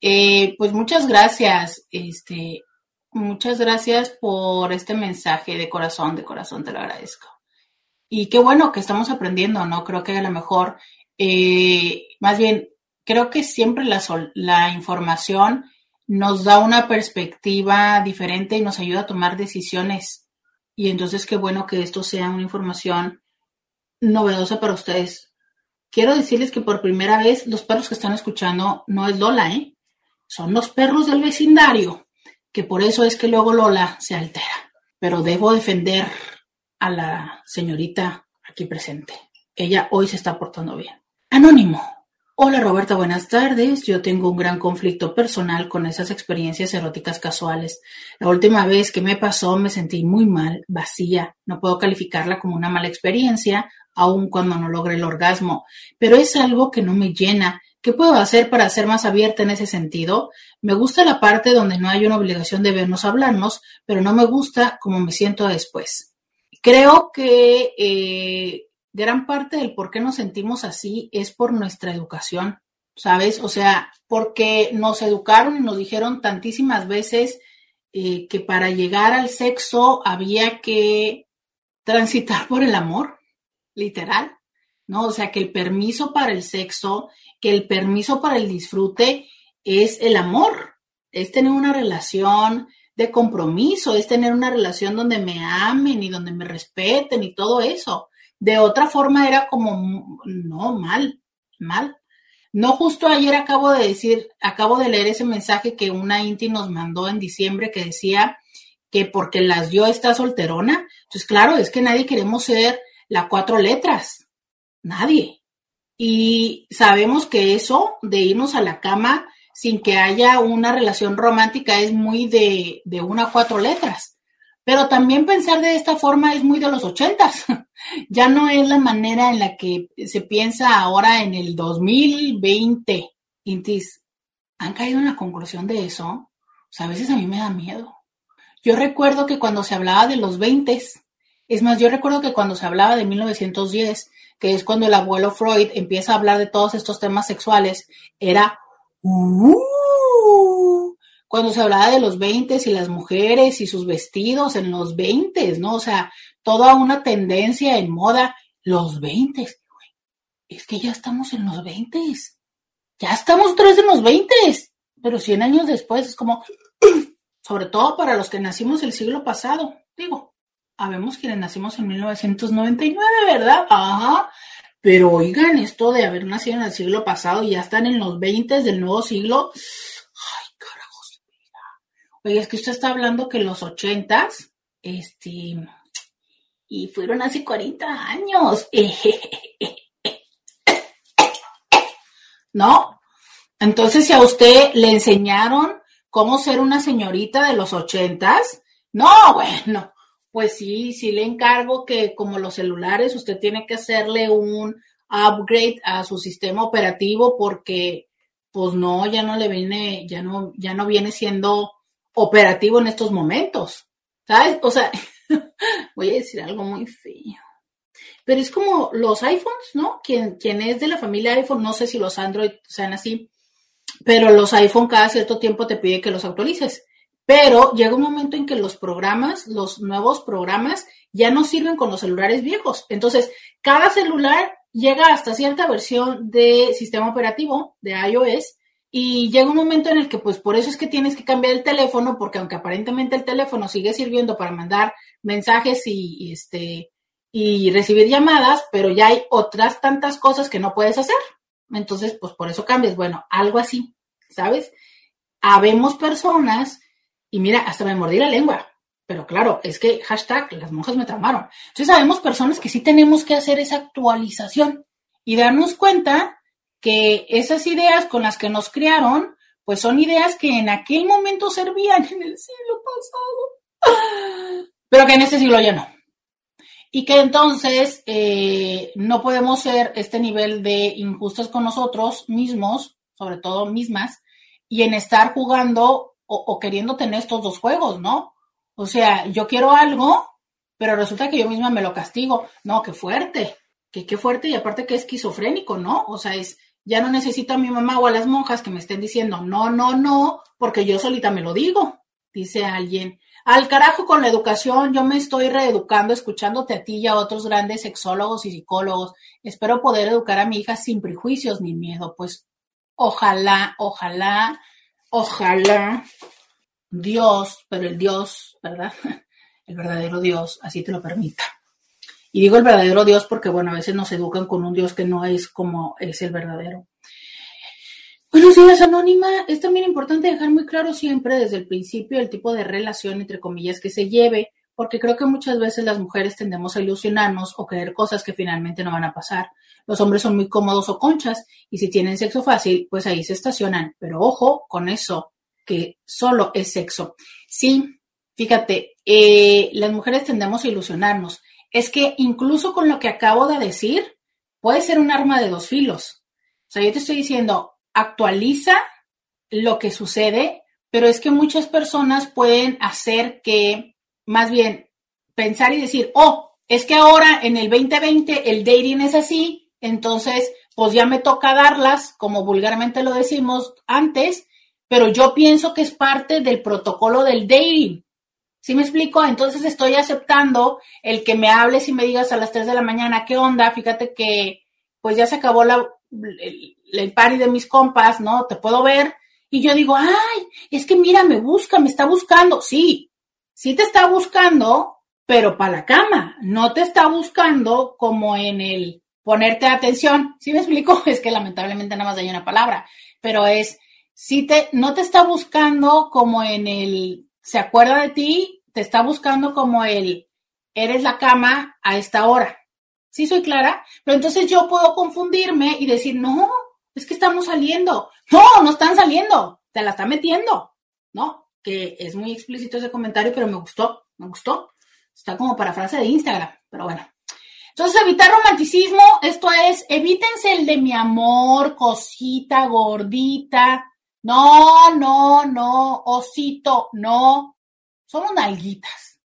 Eh, pues muchas gracias, este, muchas gracias por este mensaje de corazón, de corazón te lo agradezco. Y qué bueno que estamos aprendiendo, ¿no? Creo que a lo mejor eh, más bien, creo que siempre la, la información nos da una perspectiva diferente y nos ayuda a tomar decisiones. Y entonces qué bueno que esto sea una información novedosa para ustedes. Quiero decirles que por primera vez los perros que están escuchando no es Lola, ¿eh? Son los perros del vecindario, que por eso es que luego Lola se altera. Pero debo defender a la señorita aquí presente. Ella hoy se está portando bien. Anónimo. Hola Roberta, buenas tardes. Yo tengo un gran conflicto personal con esas experiencias eróticas casuales. La última vez que me pasó me sentí muy mal, vacía. No puedo calificarla como una mala experiencia, aun cuando no logre el orgasmo, pero es algo que no me llena. ¿Qué puedo hacer para ser más abierta en ese sentido? Me gusta la parte donde no hay una obligación de vernos hablarnos, pero no me gusta cómo me siento después. Creo que eh, gran parte del por qué nos sentimos así es por nuestra educación, ¿sabes? O sea, porque nos educaron y nos dijeron tantísimas veces eh, que para llegar al sexo había que transitar por el amor, literal, ¿no? O sea, que el permiso para el sexo, que el permiso para el disfrute es el amor, es tener una relación de compromiso, es tener una relación donde me amen y donde me respeten y todo eso. De otra forma era como, no, mal, mal. No justo ayer acabo de decir, acabo de leer ese mensaje que una Inti nos mandó en diciembre que decía que porque las dio está solterona. Entonces, claro, es que nadie queremos ser la cuatro letras. Nadie. Y sabemos que eso de irnos a la cama sin que haya una relación romántica es muy de, de una cuatro letras. Pero también pensar de esta forma es muy de los ochentas. ya no es la manera en la que se piensa ahora en el 2020. Intis, ¿han caído en la conclusión de eso? O sea, a veces a mí me da miedo. Yo recuerdo que cuando se hablaba de los 20, es más, yo recuerdo que cuando se hablaba de 1910, que es cuando el abuelo Freud empieza a hablar de todos estos temas sexuales, era... Uh, cuando se hablaba de los 20 y las mujeres y sus vestidos en los 20, ¿no? O sea, toda una tendencia en moda, los 20. Es que ya estamos en los 20. Ya estamos tres en los 20. Pero 100 años después es como, sobre todo para los que nacimos el siglo pasado. Digo, habemos quienes nacimos en 1999, ¿verdad? Ajá. Pero oigan, esto de haber nacido en el siglo pasado y ya están en los 20 del nuevo siglo, Oye, es que usted está hablando que los ochentas, este, y fueron hace 40 años. ¿No? Entonces, si a usted le enseñaron cómo ser una señorita de los ochentas, no, bueno, pues sí, sí le encargo que como los celulares, usted tiene que hacerle un upgrade a su sistema operativo porque, pues no, ya no le viene, ya no, ya no viene siendo operativo en estos momentos. ¿Sabes? O sea, voy a decir algo muy feo. Pero es como los iPhones, ¿no? Quien, quien es de la familia iPhone, no sé si los Android sean así, pero los iPhone cada cierto tiempo te pide que los actualices. Pero llega un momento en que los programas, los nuevos programas, ya no sirven con los celulares viejos. Entonces, cada celular llega hasta cierta versión de sistema operativo de iOS y llega un momento en el que, pues, por eso es que tienes que cambiar el teléfono, porque aunque aparentemente el teléfono sigue sirviendo para mandar mensajes y, este, y recibir llamadas, pero ya hay otras tantas cosas que no puedes hacer. Entonces, pues por eso cambias. Bueno, algo así, ¿sabes? Habemos personas, y mira, hasta me mordí la lengua, pero claro, es que hashtag, las monjas me tramaron. Entonces, sabemos personas que sí tenemos que hacer esa actualización y darnos cuenta que esas ideas con las que nos criaron, pues son ideas que en aquel momento servían en el siglo pasado, pero que en este siglo ya no. Y que entonces eh, no podemos ser este nivel de injustos con nosotros mismos, sobre todo mismas, y en estar jugando o, o queriendo tener estos dos juegos, ¿no? O sea, yo quiero algo, pero resulta que yo misma me lo castigo. No, qué fuerte, que qué fuerte y aparte que es esquizofrénico, ¿no? O sea, es, ya no necesito a mi mamá o a las monjas que me estén diciendo no, no, no, porque yo solita me lo digo. Dice alguien, Al carajo con la educación, yo me estoy reeducando escuchándote a ti y a otros grandes sexólogos y psicólogos. Espero poder educar a mi hija sin prejuicios ni miedo, pues ojalá, ojalá, ojalá Dios, pero el Dios, ¿verdad? El verdadero Dios, así te lo permita. Y digo el verdadero Dios porque, bueno, a veces nos educan con un Dios que no es como es el verdadero. Buenos días, Anónima. Es también importante dejar muy claro siempre desde el principio el tipo de relación, entre comillas, que se lleve, porque creo que muchas veces las mujeres tendemos a ilusionarnos o creer cosas que finalmente no van a pasar. Los hombres son muy cómodos o conchas y si tienen sexo fácil, pues ahí se estacionan. Pero ojo con eso, que solo es sexo. Sí, fíjate, eh, las mujeres tendemos a ilusionarnos. Es que incluso con lo que acabo de decir, puede ser un arma de dos filos. O sea, yo te estoy diciendo, actualiza lo que sucede, pero es que muchas personas pueden hacer que, más bien, pensar y decir, oh, es que ahora en el 2020 el dating es así, entonces, pues ya me toca darlas, como vulgarmente lo decimos antes, pero yo pienso que es parte del protocolo del dating. ¿Sí me explico? Entonces estoy aceptando el que me hables y me digas a las 3 de la mañana, ¿qué onda? Fíjate que pues ya se acabó la, el party de mis compas, ¿no? Te puedo ver. Y yo digo, ay, es que mira, me busca, me está buscando. Sí, sí te está buscando, pero para la cama. No te está buscando como en el ponerte atención. ¿Sí me explico? Es que lamentablemente nada más hay una palabra, pero es, sí te, no te está buscando como en el, se acuerda de ti, te está buscando como el, eres la cama a esta hora. ¿Sí soy clara? Pero entonces yo puedo confundirme y decir, no, es que estamos saliendo. No, no están saliendo, te la está metiendo, ¿no? Que es muy explícito ese comentario, pero me gustó, me gustó. Está como para frase de Instagram, pero bueno. Entonces, evitar romanticismo, esto es, evítense el de mi amor, cosita, gordita. No, no, no, osito, no. Somos nalguitas.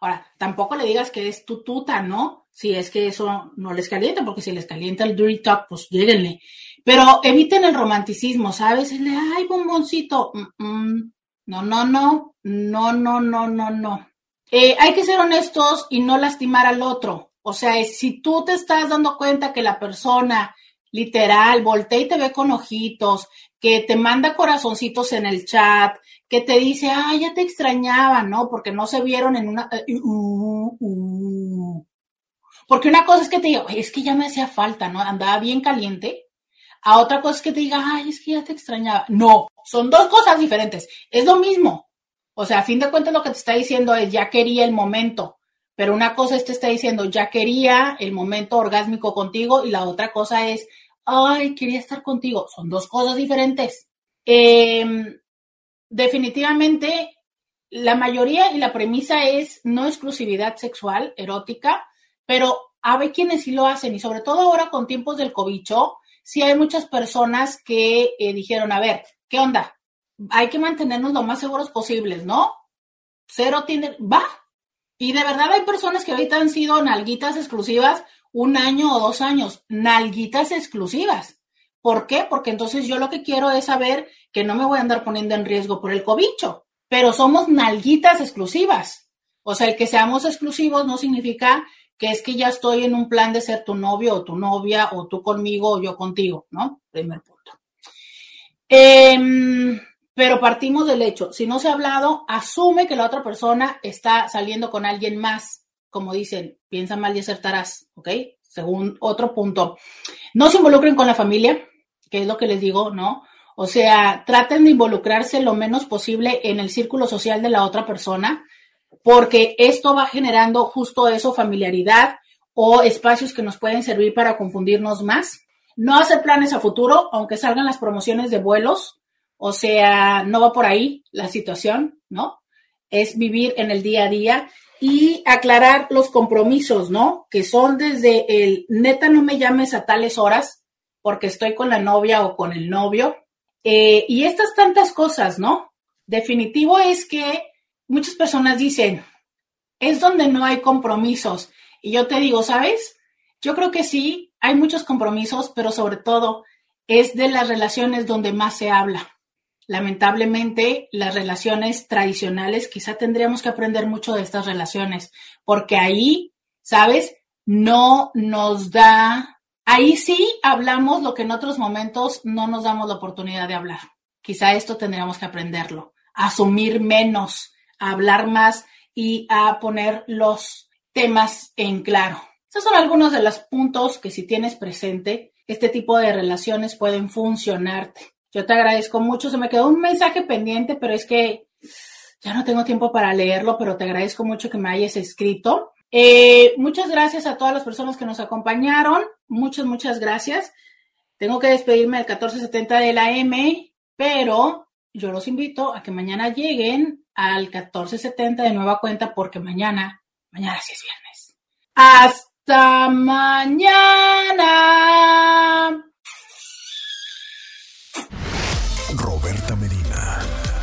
Ahora, tampoco le digas que es tu tuta, ¿no? Si es que eso no les calienta, porque si les calienta el dirty pues lléguenle. Pero eviten el romanticismo, ¿sabes? El ay, bomboncito. no, no, no, no, no, no, no, no. Eh, hay que ser honestos y no lastimar al otro. O sea, si tú te estás dando cuenta que la persona literal voltea y te ve con ojitos, que te manda corazoncitos en el chat, que te dice, ay, ya te extrañaba, ¿no? Porque no se vieron en una... Eh, uh, uh. Porque una cosa es que te diga, es que ya me hacía falta, ¿no? Andaba bien caliente a otra cosa que te diga, ay, es que ya te extrañaba. No, son dos cosas diferentes. Es lo mismo. O sea, a fin de cuentas lo que te está diciendo es, ya quería el momento. Pero una cosa es te está diciendo, ya quería el momento orgásmico contigo y la otra cosa es, ay, quería estar contigo. Son dos cosas diferentes. Em, definitivamente, la mayoría y la premisa es no exclusividad sexual, erótica, pero hay quienes sí lo hacen y sobre todo ahora con tiempos del cobicho, sí hay muchas personas que eh, dijeron, a ver, ¿qué onda? Hay que mantenernos lo más seguros posibles, ¿no? Cero tiene, va. Y de verdad hay personas que ahorita han sido nalguitas exclusivas un año o dos años, nalguitas exclusivas. ¿Por qué? Porque entonces yo lo que quiero es saber que no me voy a andar poniendo en riesgo por el cobicho, pero somos nalguitas exclusivas. O sea, el que seamos exclusivos no significa que es que ya estoy en un plan de ser tu novio o tu novia o tú conmigo o yo contigo, ¿no? Primer punto. Em, pero partimos del hecho, si no se ha hablado, asume que la otra persona está saliendo con alguien más, como dicen, piensa mal y acertarás, ¿ok? Según otro punto. No se involucren con la familia, que es lo que les digo, ¿no? O sea, traten de involucrarse lo menos posible en el círculo social de la otra persona porque esto va generando justo eso, familiaridad o espacios que nos pueden servir para confundirnos más. No hacer planes a futuro, aunque salgan las promociones de vuelos, o sea, no va por ahí la situación, ¿no? Es vivir en el día a día y aclarar los compromisos, ¿no? Que son desde el neta no me llames a tales horas porque estoy con la novia o con el novio. Eh, y estas tantas cosas, ¿no? Definitivo es que muchas personas dicen, es donde no hay compromisos. Y yo te digo, ¿sabes? Yo creo que sí, hay muchos compromisos, pero sobre todo es de las relaciones donde más se habla. Lamentablemente las relaciones tradicionales, quizá tendríamos que aprender mucho de estas relaciones, porque ahí, ¿sabes? No nos da, ahí sí hablamos lo que en otros momentos no nos damos la oportunidad de hablar. Quizá esto tendríamos que aprenderlo, asumir menos, hablar más y a poner los temas en claro. Estos son algunos de los puntos que si tienes presente, este tipo de relaciones pueden funcionarte. Yo te agradezco mucho. Se me quedó un mensaje pendiente, pero es que ya no tengo tiempo para leerlo, pero te agradezco mucho que me hayas escrito. Eh, muchas gracias a todas las personas que nos acompañaron. Muchas, muchas gracias. Tengo que despedirme del 1470 de la M, pero yo los invito a que mañana lleguen al 1470 de nueva cuenta porque mañana, mañana sí es viernes. Hasta mañana.